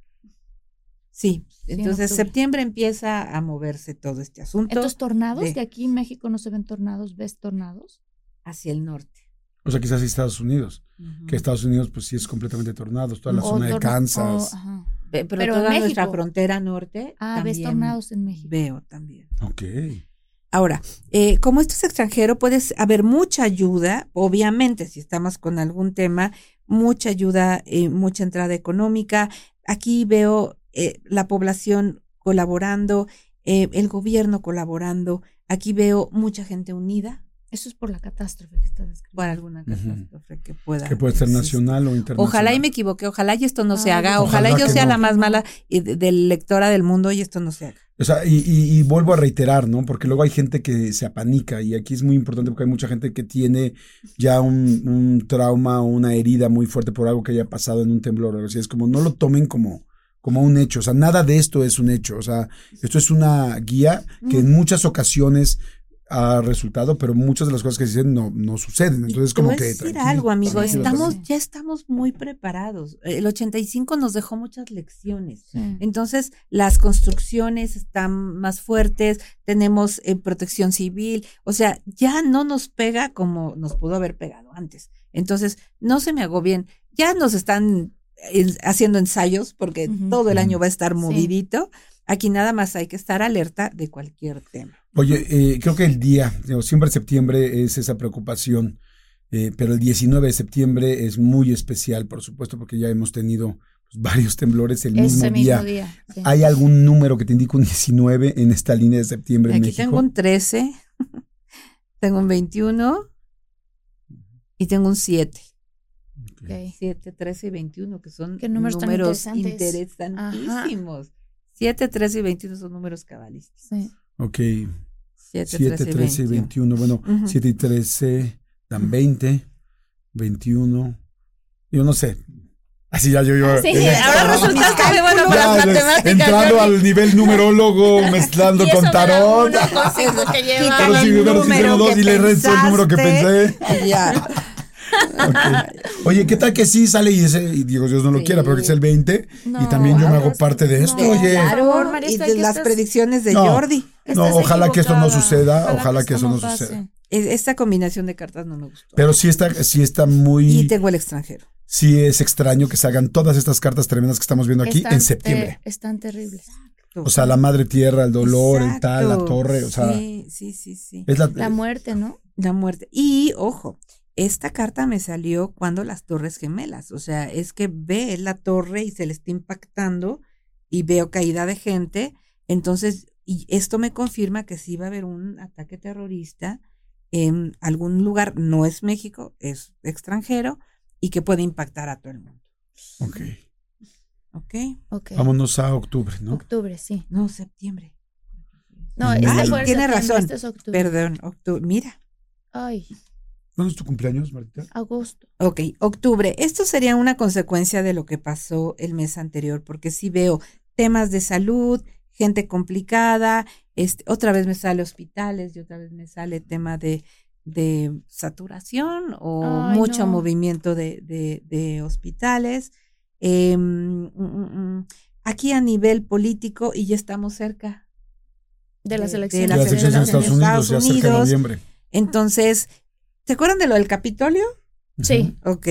[SPEAKER 4] Sí,
[SPEAKER 1] en
[SPEAKER 4] entonces septiembre empieza a moverse todo este asunto
[SPEAKER 1] Entonces, tornados,
[SPEAKER 4] de-
[SPEAKER 1] de aquí en México no se ven tornados, ¿ves tornados?
[SPEAKER 4] hacia el norte.
[SPEAKER 2] O sea, quizás Estados Unidos. Que Estados Unidos, pues sí es completamente tornados. Toda la
[SPEAKER 1] O
[SPEAKER 2] zona de Kansas.
[SPEAKER 1] o- ajá.
[SPEAKER 4] Pe- Pero,
[SPEAKER 1] Pero en
[SPEAKER 4] toda nuestra frontera norte.
[SPEAKER 1] Ah, ves
[SPEAKER 4] también
[SPEAKER 1] tornados en México.
[SPEAKER 4] Veo también.
[SPEAKER 2] Ok.
[SPEAKER 4] Ahora, eh, como esto es extranjero, puede haber mucha ayuda, obviamente, si estamos con algún tema, mucha ayuda, eh, mucha entrada económica. Aquí veo eh, la población colaborando, eh, el gobierno colaborando. Aquí veo mucha gente unida
[SPEAKER 1] Eso es por la catástrofe que está describiendo.
[SPEAKER 4] por alguna catástrofe que pueda.
[SPEAKER 2] Que puede ser
[SPEAKER 4] existir.
[SPEAKER 2] nacional o internacional.
[SPEAKER 4] Ojalá y me equivoqué, ojalá y esto no se haga,
[SPEAKER 2] ojalá
[SPEAKER 4] ojalá, yo sea
[SPEAKER 2] no.
[SPEAKER 4] la más mala y de, de lectora del mundo y esto no se haga.
[SPEAKER 2] O sea, y, y- y vuelvo a reiterar, ¿no? Porque luego hay gente que se apanica y aquí es muy importante porque hay mucha gente que tiene ya un, un trauma o una herida muy fuerte por algo que haya pasado en un temblor o así. Es como, no lo tomen como, como un hecho. O sea, nada de esto es un hecho. O sea, esto es una guía que en muchas ocasiones ha resultado, pero muchas de las cosas que se dicen no, no suceden. Entonces, como
[SPEAKER 4] voy a
[SPEAKER 2] que...
[SPEAKER 4] decir
[SPEAKER 2] tranquilo,
[SPEAKER 4] algo, amigo, estamos, ya estamos muy preparados. El 85 nos dejó muchas lecciones.
[SPEAKER 1] Sí.
[SPEAKER 4] Entonces, las construcciones están más fuertes, tenemos eh, protección civil, o sea, ya no nos pega como nos pudo haber pegado antes. Entonces, no se me agobien, ya nos están eh, haciendo ensayos porque todo el año va a estar movidito. Aquí nada más hay que estar alerta de cualquier tema.
[SPEAKER 2] Oye, eh, creo que el día, digo, siempre septiembre es esa preocupación, eh, pero el 19 de septiembre es muy especial, por supuesto, porque ya hemos tenido pues, varios temblores el mismo
[SPEAKER 1] Ese
[SPEAKER 2] día.
[SPEAKER 1] mismo día. sí.
[SPEAKER 2] ¿Hay algún número que te indique un 19 en esta línea de septiembre en
[SPEAKER 4] Aquí
[SPEAKER 2] México?
[SPEAKER 4] tengo un 13, tengo un 21 y tengo un 7.
[SPEAKER 1] Ok.
[SPEAKER 4] 7, 13 y 21, que son
[SPEAKER 1] números
[SPEAKER 4] números
[SPEAKER 1] interesantes.
[SPEAKER 4] interesantísimos. 7, 13 y 21 son números cabalísticos.
[SPEAKER 1] Sí.
[SPEAKER 2] Ok,
[SPEAKER 4] 7,
[SPEAKER 2] 7, 13 y 21. Bueno,
[SPEAKER 4] Ujú.
[SPEAKER 2] 7 y 13 dan 20, 21. Yo no sé. Así ya yo. yo
[SPEAKER 1] Sí,
[SPEAKER 2] en esta-
[SPEAKER 1] ahora resulta que me bueno con
[SPEAKER 2] Ya,
[SPEAKER 1] las
[SPEAKER 2] pues,
[SPEAKER 1] matemáticas.
[SPEAKER 2] entrando
[SPEAKER 1] Jordi.
[SPEAKER 2] al nivel numerólogo, mezclando con tarot. Pero sí, sí
[SPEAKER 4] número
[SPEAKER 2] tengo dos
[SPEAKER 4] que
[SPEAKER 2] y le resto el número que pensé.
[SPEAKER 4] Ya.
[SPEAKER 2] Oye, ¿qué tal que sí sale y ese, y digo, Dios no lo
[SPEAKER 4] Sí.
[SPEAKER 2] quiera, pero que es el 20 y también yo me hago parte de esto,
[SPEAKER 1] no,
[SPEAKER 2] oye.
[SPEAKER 1] claro.
[SPEAKER 4] Y de
[SPEAKER 1] que
[SPEAKER 4] las
[SPEAKER 1] estás-
[SPEAKER 4] predicciones de
[SPEAKER 2] No.
[SPEAKER 4] Jordi.
[SPEAKER 2] No,
[SPEAKER 1] Estás
[SPEAKER 2] ojalá que esto no suceda, ojalá que
[SPEAKER 1] esto
[SPEAKER 2] eso no
[SPEAKER 1] pase.
[SPEAKER 2] suceda.
[SPEAKER 4] Es- Esta combinación de cartas no me gustó.
[SPEAKER 2] Pero sí está, sí está
[SPEAKER 4] y
[SPEAKER 2] muy,
[SPEAKER 4] tengo el extranjero.
[SPEAKER 2] sí es extraño que salgan todas estas cartas tremendas que estamos viendo aquí
[SPEAKER 1] Están
[SPEAKER 2] en
[SPEAKER 1] te-
[SPEAKER 2] septiembre.
[SPEAKER 1] están terribles.
[SPEAKER 2] O sea, la madre tierra, el dolor, el tal, la torre, o sea,
[SPEAKER 4] Sí, sí, sí, sí.
[SPEAKER 2] es la,
[SPEAKER 1] La muerte, ¿no?
[SPEAKER 4] La muerte. Y ojo, esta carta me salió cuando las torres gemelas. O sea, es que ve la torre y se le está impactando y veo caída de gente. Entonces, y esto me confirma que sí va a haber un ataque terrorista en algún lugar, no es México, es extranjero, y que puede impactar a todo el mundo.
[SPEAKER 2] Ok.
[SPEAKER 4] ¿Ok?
[SPEAKER 1] Ok.
[SPEAKER 2] Vámonos a octubre, ¿no?
[SPEAKER 1] Octubre, sí.
[SPEAKER 4] No, septiembre.
[SPEAKER 1] No,
[SPEAKER 2] Ay,
[SPEAKER 1] este en
[SPEAKER 4] tiene razón.
[SPEAKER 1] Este es octubre.
[SPEAKER 4] Perdón, octubre. Mira,
[SPEAKER 1] Ay,
[SPEAKER 2] ¿Cuándo es tu cumpleaños, Martita?
[SPEAKER 1] Agosto.
[SPEAKER 4] Ok, octubre. Esto sería una consecuencia de lo que pasó el mes anterior, porque sí veo temas de salud, gente complicada, este, otra vez me sale hospitales y otra vez me sale tema de, de saturación o
[SPEAKER 1] Ay,
[SPEAKER 4] mucho
[SPEAKER 1] no.
[SPEAKER 4] movimiento de, de, de hospitales. Eh, mm, mm, mm. aquí a nivel político, y ya estamos cerca
[SPEAKER 1] De las
[SPEAKER 4] De- de
[SPEAKER 1] elecciones.
[SPEAKER 2] De
[SPEAKER 4] las
[SPEAKER 2] las elecciones en Estados Unidos,
[SPEAKER 4] Estados
[SPEAKER 2] ya cerca de
[SPEAKER 4] Unidos.
[SPEAKER 2] noviembre.
[SPEAKER 4] Entonces, ¿se acuerdan de lo del Capitolio?
[SPEAKER 1] Sí.
[SPEAKER 4] Ok,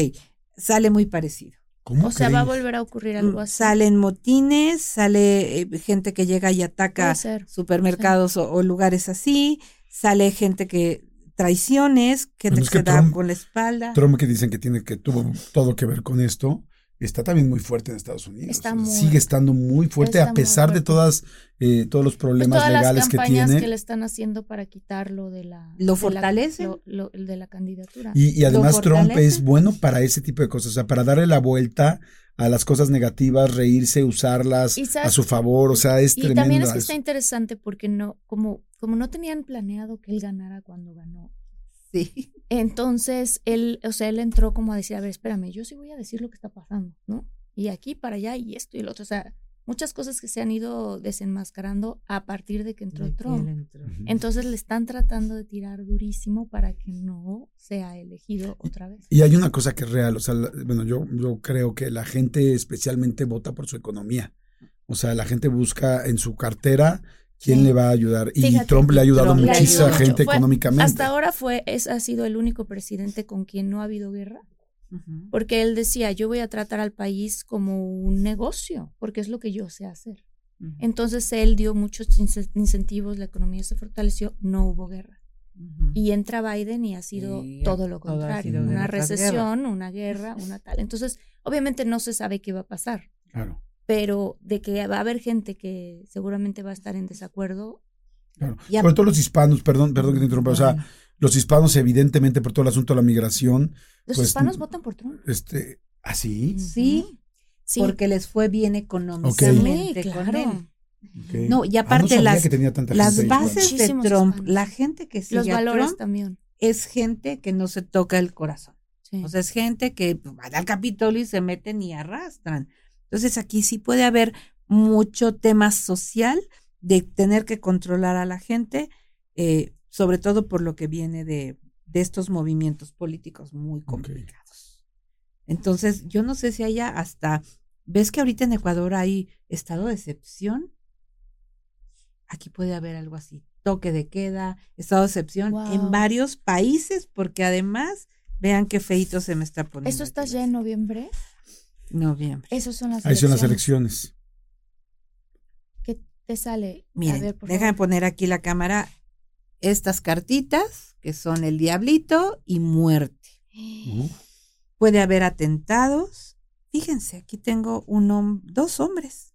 [SPEAKER 4] sale muy parecido.
[SPEAKER 2] ¿Cómo
[SPEAKER 1] O sea, va a volver a ocurrir algo así.
[SPEAKER 4] Mm, Salen motines, sale eh, gente que llega y ataca supermercados o, o lugares así, sale gente que traiciones, gente
[SPEAKER 2] Bueno,
[SPEAKER 4] que
[SPEAKER 2] es que
[SPEAKER 4] se da
[SPEAKER 2] Trump-
[SPEAKER 4] con la espalda.
[SPEAKER 2] Trump que dicen que tiene que tuvo todo que ver con esto, está también muy fuerte en Estados Unidos.
[SPEAKER 1] Está muy-
[SPEAKER 2] Sigue estando muy fuerte a pesar de todas eh, todos los
[SPEAKER 1] Pues
[SPEAKER 2] problemas
[SPEAKER 1] todas
[SPEAKER 2] legales
[SPEAKER 1] las
[SPEAKER 2] que
[SPEAKER 1] campañas
[SPEAKER 2] tiene.
[SPEAKER 1] que, le están haciendo para quitarlo de la
[SPEAKER 4] ¿Lo
[SPEAKER 1] de la- lo- lo- el de la candidatura.
[SPEAKER 2] Y, y además Trump
[SPEAKER 4] fortalece.
[SPEAKER 2] es bueno para ese tipo de cosas, o sea, para darle la vuelta a las cosas negativas, reírse, usarlas
[SPEAKER 1] Y
[SPEAKER 2] a su favor, o sea, es
[SPEAKER 1] y
[SPEAKER 2] tremendo.
[SPEAKER 1] también es que
[SPEAKER 2] eso.
[SPEAKER 1] está interesante porque no, como, como no tenían planeado que él ganara cuando ganó.
[SPEAKER 4] Sí.
[SPEAKER 1] Entonces él, o sea, él entró como a decir, a ver, espérame, yo sí voy a decir lo que está pasando, ¿no? Y aquí para allá y esto y el otro. O sea, muchas cosas que se han ido desenmascarando a partir de que entró
[SPEAKER 4] De
[SPEAKER 1] Trump.
[SPEAKER 4] entró.
[SPEAKER 1] Entonces le están tratando de tirar durísimo para que no sea elegido otra vez.
[SPEAKER 2] Y hay una cosa que es real, o sea, la- bueno, yo, yo creo que la gente especialmente vota por su economía. O sea, la gente busca en su cartera quién
[SPEAKER 1] Sí.
[SPEAKER 2] le va a ayudar. Y
[SPEAKER 1] Fíjate,
[SPEAKER 2] Trump le ha ayudado
[SPEAKER 4] Trump
[SPEAKER 2] muchísima
[SPEAKER 4] ayudó
[SPEAKER 2] gente.
[SPEAKER 1] Fue-
[SPEAKER 2] económicamente.
[SPEAKER 1] Hasta ahora fue, es, ha sido el único presidente con quien no ha habido guerra, porque él decía, yo voy a tratar al país como un negocio, porque es lo que yo sé hacer. Entonces él dio muchos ince- incentivos, la economía se fortaleció, no hubo guerra. Y entra Biden y ha sido
[SPEAKER 4] Y
[SPEAKER 1] todo lo contrario, una
[SPEAKER 4] guerra
[SPEAKER 1] recesión, una guerra, una tal. Entonces, obviamente no se sabe qué va a pasar,
[SPEAKER 2] Claro,
[SPEAKER 1] pero de que va a haber gente que seguramente va a estar en desacuerdo,
[SPEAKER 2] claro.
[SPEAKER 4] Y a-
[SPEAKER 2] Sobre todo los hispanos, perdón, perdón que te interrumpa, o sea, los hispanos evidentemente por todo el asunto de la migración,
[SPEAKER 1] los
[SPEAKER 2] Pues,
[SPEAKER 1] hispanos votan por Trump.
[SPEAKER 2] este, ¿así?
[SPEAKER 4] Sí,
[SPEAKER 1] Ujú. Sí.
[SPEAKER 4] porque les fue bien económicamente
[SPEAKER 1] Sí,
[SPEAKER 4] con
[SPEAKER 1] claro.
[SPEAKER 4] él. No, y
[SPEAKER 2] Ah,
[SPEAKER 4] aparte las-
[SPEAKER 2] que tenía tanta
[SPEAKER 4] Las
[SPEAKER 2] gente
[SPEAKER 4] bases de Trump,
[SPEAKER 1] hispanos.
[SPEAKER 4] la gente que sigue
[SPEAKER 1] Los
[SPEAKER 4] a
[SPEAKER 1] valores
[SPEAKER 4] Trump
[SPEAKER 1] también.
[SPEAKER 4] es gente que no se toca el corazón.
[SPEAKER 1] Sí.
[SPEAKER 4] O sea, es gente que van al Capitolio y se meten y arrastran. Entonces aquí sí puede haber mucho tema social de tener que controlar a la gente, eh, sobre todo por lo que viene de, de estos movimientos políticos muy complicados. Entonces, yo no sé si haya hasta, ¿ves que ahorita en Ecuador hay estado de excepción? Aquí puede haber algo así, toque de queda, estado de excepción
[SPEAKER 1] Wow.
[SPEAKER 4] en varios países, porque además, vean qué feito se me está poniendo.
[SPEAKER 1] ¿Eso está ya en noviembre?
[SPEAKER 4] Noviembre.
[SPEAKER 1] Esos son las
[SPEAKER 2] Ahí son las
[SPEAKER 1] elecciones. ¿Qué te sale? A
[SPEAKER 4] Miren,
[SPEAKER 1] ver, por
[SPEAKER 4] déjame
[SPEAKER 1] favor.
[SPEAKER 4] poner aquí la cámara estas cartitas, que son el diablito y muerte. Puede haber atentados. Fíjense, aquí tengo un hom- dos hombres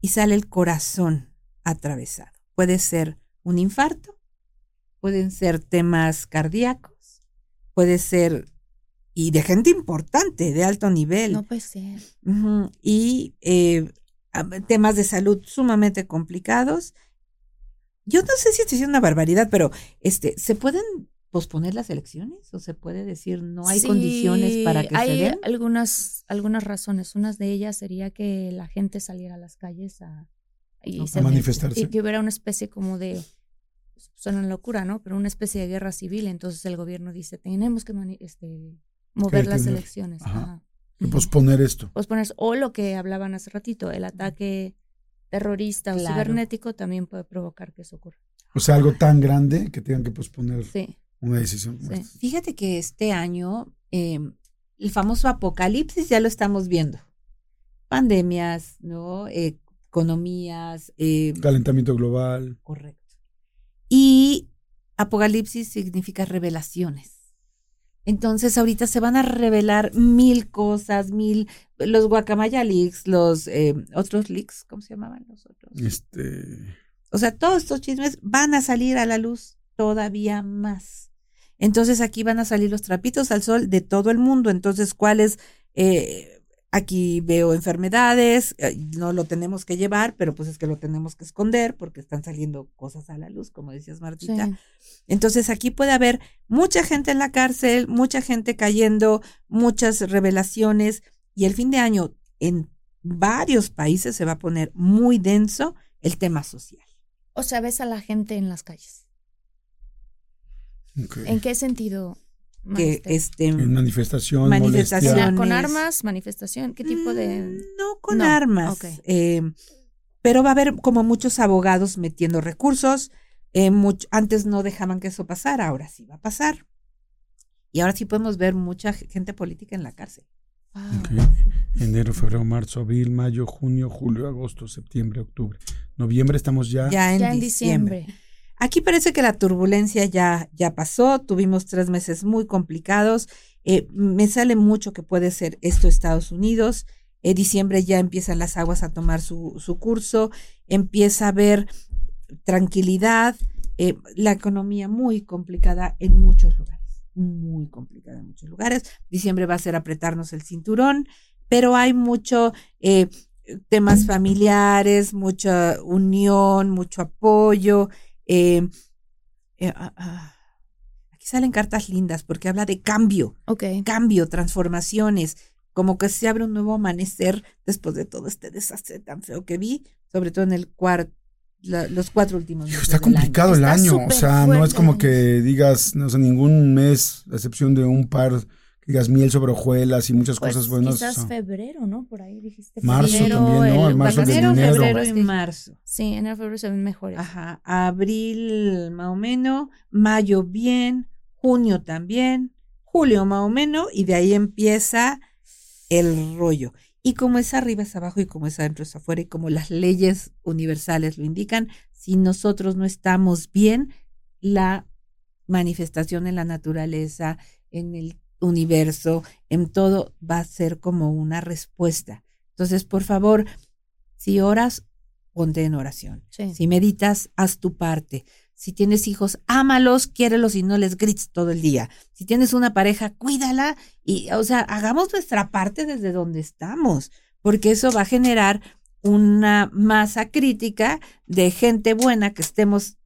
[SPEAKER 4] y sale el corazón atravesado. Puede ser un infarto, pueden ser temas cardíacos, puede ser y de gente importante, de alto nivel.
[SPEAKER 1] No puede ser.
[SPEAKER 4] Y eh, temas de salud sumamente complicados. Yo no sé si estoy diciendo una barbaridad, pero este, ¿se pueden posponer las elecciones? ¿O se puede decir no hay
[SPEAKER 1] Sí,
[SPEAKER 4] condiciones para que
[SPEAKER 1] hay
[SPEAKER 4] se den?
[SPEAKER 1] algunas, algunas razones. Una de ellas sería que la gente saliera a las calles a, y se
[SPEAKER 2] manifestarse.
[SPEAKER 1] Y que hubiera una especie como de, suena locura, ¿no? Pero una especie de guerra civil. Entonces el gobierno dice, tenemos que este, mover las
[SPEAKER 2] tener-
[SPEAKER 1] elecciones.
[SPEAKER 2] ajá.
[SPEAKER 1] Ajá.
[SPEAKER 2] Que posponer esto.
[SPEAKER 1] Posponer. O lo que hablaban hace ratito, el ataque terrorista o cibernético también puede provocar que eso ocurra.
[SPEAKER 2] O sea, algo tan grande que tengan que posponer
[SPEAKER 1] Sí,
[SPEAKER 2] una decisión. como
[SPEAKER 1] sí.
[SPEAKER 2] esta.
[SPEAKER 4] Fíjate que este año eh, el famoso apocalipsis ya lo estamos viendo. Pandemias, ¿no? Eh, economías, eh,
[SPEAKER 2] Calentamiento global.
[SPEAKER 4] Correcto. Y Apocalipsis significa revelaciones. Entonces ahorita se van a revelar mil cosas, mil, los Guacamaya Leaks, los eh, otros leaks, ¿cómo se llamaban los otros?
[SPEAKER 2] Este.
[SPEAKER 4] O sea, todos estos chismes van a salir a la luz todavía más. Entonces aquí van a salir los trapitos al sol de todo el mundo. Entonces, ¿cuál es? eh, Aquí veo enfermedades, eh, no lo tenemos que llevar, pero pues es que lo tenemos que esconder porque están saliendo cosas a la luz, como decías Martita.
[SPEAKER 1] Sí.
[SPEAKER 4] Entonces aquí puede haber mucha gente en la cárcel, mucha gente cayendo, muchas revelaciones y el fin de año en varios países se va a poner muy denso el tema social.
[SPEAKER 1] O sea, ves a la gente en las calles. ¿En qué sentido?
[SPEAKER 4] Que
[SPEAKER 1] Master?
[SPEAKER 4] este
[SPEAKER 2] En manifestación,
[SPEAKER 4] Manifestación.
[SPEAKER 2] molestia.
[SPEAKER 1] ¿Con armas, manifestación? ¿Qué tipo de...?
[SPEAKER 4] Mm, No con
[SPEAKER 1] No,
[SPEAKER 4] armas. eh, pero va a haber como muchos abogados metiendo recursos. eh, much- antes no dejaban que eso pasara, ahora sí va a pasar. Y ahora sí podemos ver mucha gente política en la cárcel.
[SPEAKER 1] Wow.
[SPEAKER 2] Ok. Enero, febrero, marzo, abril, mayo, junio, julio, agosto, septiembre, octubre. Noviembre estamos ya.
[SPEAKER 4] Ya en
[SPEAKER 1] Ya en
[SPEAKER 4] diciembre.
[SPEAKER 1] diciembre.
[SPEAKER 4] Aquí parece que la turbulencia ya, ya pasó, tuvimos tres meses muy complicados. Eh, me sale mucho que puede ser esto Estados Unidos. En diciembre ya empiezan las aguas a tomar su, su curso, empieza a haber tranquilidad, eh, la economía muy complicada en muchos lugares, muy complicada en muchos lugares. Diciembre va a ser apretarnos el cinturón, pero hay mucho eh, temas familiares, mucha unión, mucho apoyo. Eh, eh, ah, ah. Aquí salen cartas lindas porque habla de cambio, cambio, transformaciones, como que se abre un nuevo amanecer después de todo este desastre tan feo que vi, sobre todo en el cuarto, los cuatro últimos meses.
[SPEAKER 2] Está
[SPEAKER 4] del año.
[SPEAKER 2] complicado el
[SPEAKER 1] Está
[SPEAKER 2] año, o sea, no es como que digas, no sé, ningún mes, a excepción de un par, digas miel sobre hojuelas y muchas
[SPEAKER 1] Pues,
[SPEAKER 2] cosas buenas.
[SPEAKER 1] Quizás
[SPEAKER 2] o sea.
[SPEAKER 1] febrero, ¿no? Por ahí dijiste.
[SPEAKER 2] Marzo
[SPEAKER 1] febrero,
[SPEAKER 2] también, ¿no? El marzo
[SPEAKER 4] enero,
[SPEAKER 2] dinero.
[SPEAKER 4] febrero y marzo.
[SPEAKER 1] Sí, enero, febrero se ven mejores.
[SPEAKER 4] Ajá, abril más o menos, mayo bien, junio también, julio más o menos, y de ahí empieza el rollo. Y como es arriba es abajo y como es adentro es afuera y como las leyes universales lo indican, si nosotros no estamos bien, la manifestación en la naturaleza, en el universo, en todo, va a ser como una respuesta. Entonces, por favor, si oras, ponte en oración.
[SPEAKER 1] Sí.
[SPEAKER 4] Si meditas, haz tu parte. Si tienes hijos, ámalos, quiérelos y no les grites todo el día. Si tienes una pareja, cuídala y, o sea, hagamos nuestra parte desde donde estamos, porque eso va a generar una masa crítica de gente buena que estemos,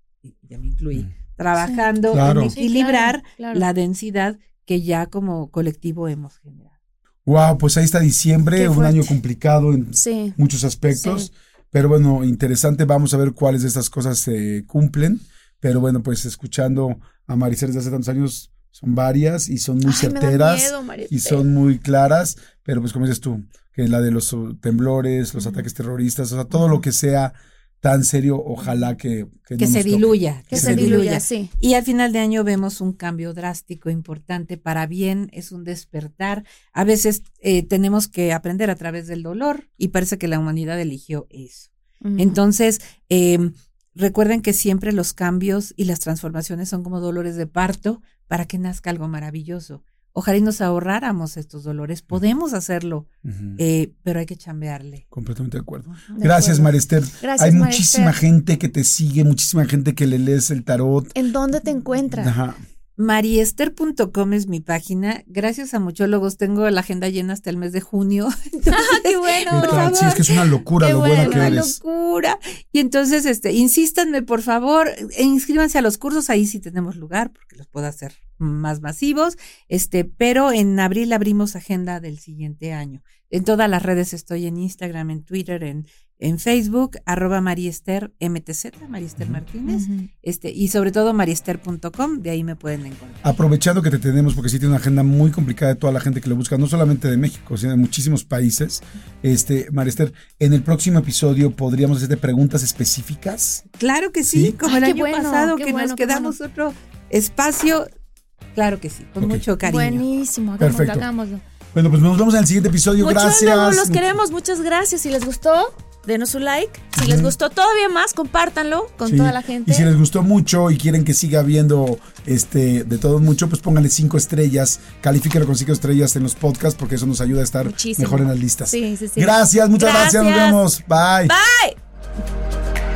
[SPEAKER 4] ya me incluí,
[SPEAKER 2] Mm.
[SPEAKER 4] trabajando
[SPEAKER 2] Claro.
[SPEAKER 4] en
[SPEAKER 1] Sí,
[SPEAKER 4] equilibrar
[SPEAKER 1] claro, claro.
[SPEAKER 4] la densidad que ya como colectivo hemos generado.
[SPEAKER 2] Wow, pues ahí está diciembre, un año complicado en
[SPEAKER 1] Sí.
[SPEAKER 2] muchos aspectos.
[SPEAKER 1] Sí.
[SPEAKER 2] Pero bueno, interesante, vamos a ver cuáles de estas cosas se cumplen. Pero bueno, pues escuchando a Maricel desde hace tantos años, son varias y son muy
[SPEAKER 1] Ay,
[SPEAKER 2] certeras
[SPEAKER 1] miedo,
[SPEAKER 2] y son muy claras. Pero pues como dices tú, que la de los temblores, los ataques terroristas, o sea, todo lo que sea tan serio, ojalá que,
[SPEAKER 4] Que
[SPEAKER 2] no
[SPEAKER 4] se diluya,
[SPEAKER 1] Que se diluya, sí.
[SPEAKER 4] Y al final de año vemos un cambio drástico, importante, para bien, es un despertar. A veces eh, tenemos que aprender a través del dolor y parece que la humanidad eligió eso. Entonces, eh, recuerden que siempre los cambios y las transformaciones son como dolores de parto para que nazca algo maravilloso. Ojalá y nos ahorráramos estos dolores. Podemos hacerlo, eh, pero hay que chambearle.
[SPEAKER 2] Completamente de acuerdo.
[SPEAKER 1] De
[SPEAKER 2] Gracias,
[SPEAKER 1] acuerdo.
[SPEAKER 2] Marister.
[SPEAKER 1] Gracias,
[SPEAKER 2] Hay muchísima
[SPEAKER 1] Esther.
[SPEAKER 2] gente que te sigue, muchísima gente que le lees el tarot.
[SPEAKER 1] ¿En dónde te encuentras?
[SPEAKER 2] Ajá.
[SPEAKER 4] Mariester.com es mi página. Gracias a muchólogos tengo la agenda llena hasta el mes de junio.
[SPEAKER 1] Ah, qué bueno.
[SPEAKER 2] Es que es una locura
[SPEAKER 1] Qué
[SPEAKER 2] lo buena
[SPEAKER 1] bueno,
[SPEAKER 2] que
[SPEAKER 4] una
[SPEAKER 2] eres.
[SPEAKER 4] locura. Y entonces, este, insístanme, por favor, e inscríbanse a los cursos, ahí sí tenemos lugar, porque los puedo hacer más masivos. Este, pero en abril abrimos agenda del siguiente año. En todas las redes estoy en Instagram, en Twitter, en, en Facebook, arroba Mariester MTZ, Mariester Martínez, este, y sobre todo mariester.com, de ahí me pueden encontrar.
[SPEAKER 2] Aprovechando que te tenemos, porque sí tiene una agenda muy complicada de toda la gente que lo busca, no solamente de México, sino de muchísimos países. Este, Marister, en el próximo episodio podríamos hacerte preguntas específicas.
[SPEAKER 4] Claro que sí,
[SPEAKER 2] ¿Sí?
[SPEAKER 4] como
[SPEAKER 1] Ay,
[SPEAKER 4] el año
[SPEAKER 1] bueno,
[SPEAKER 4] pasado, que
[SPEAKER 1] bueno,
[SPEAKER 4] nos quedamos otro espacio. Claro que sí, con mucho cariño.
[SPEAKER 1] Buenísimo, hagámoslo,
[SPEAKER 2] Perfecto.
[SPEAKER 1] hagámoslo.
[SPEAKER 2] Bueno, pues nos vemos en el siguiente episodio. Gracias.
[SPEAKER 1] los queremos, muchas gracias. Si les gustó, denos un like. Si les gustó todavía más, compártanlo con
[SPEAKER 2] Sí.
[SPEAKER 1] toda la gente.
[SPEAKER 2] Y si les gustó mucho y quieren que siga viendo este de todo mucho, pues pónganle cinco estrellas, califíquenlo con cinco estrellas en los podcasts porque eso nos ayuda a estar
[SPEAKER 1] Muchísimo.
[SPEAKER 2] mejor en las listas.
[SPEAKER 1] Sí, sí, sí.
[SPEAKER 2] Gracias, muchas gracias. Nos
[SPEAKER 1] Gracias.
[SPEAKER 2] vemos. Bye.
[SPEAKER 1] Bye.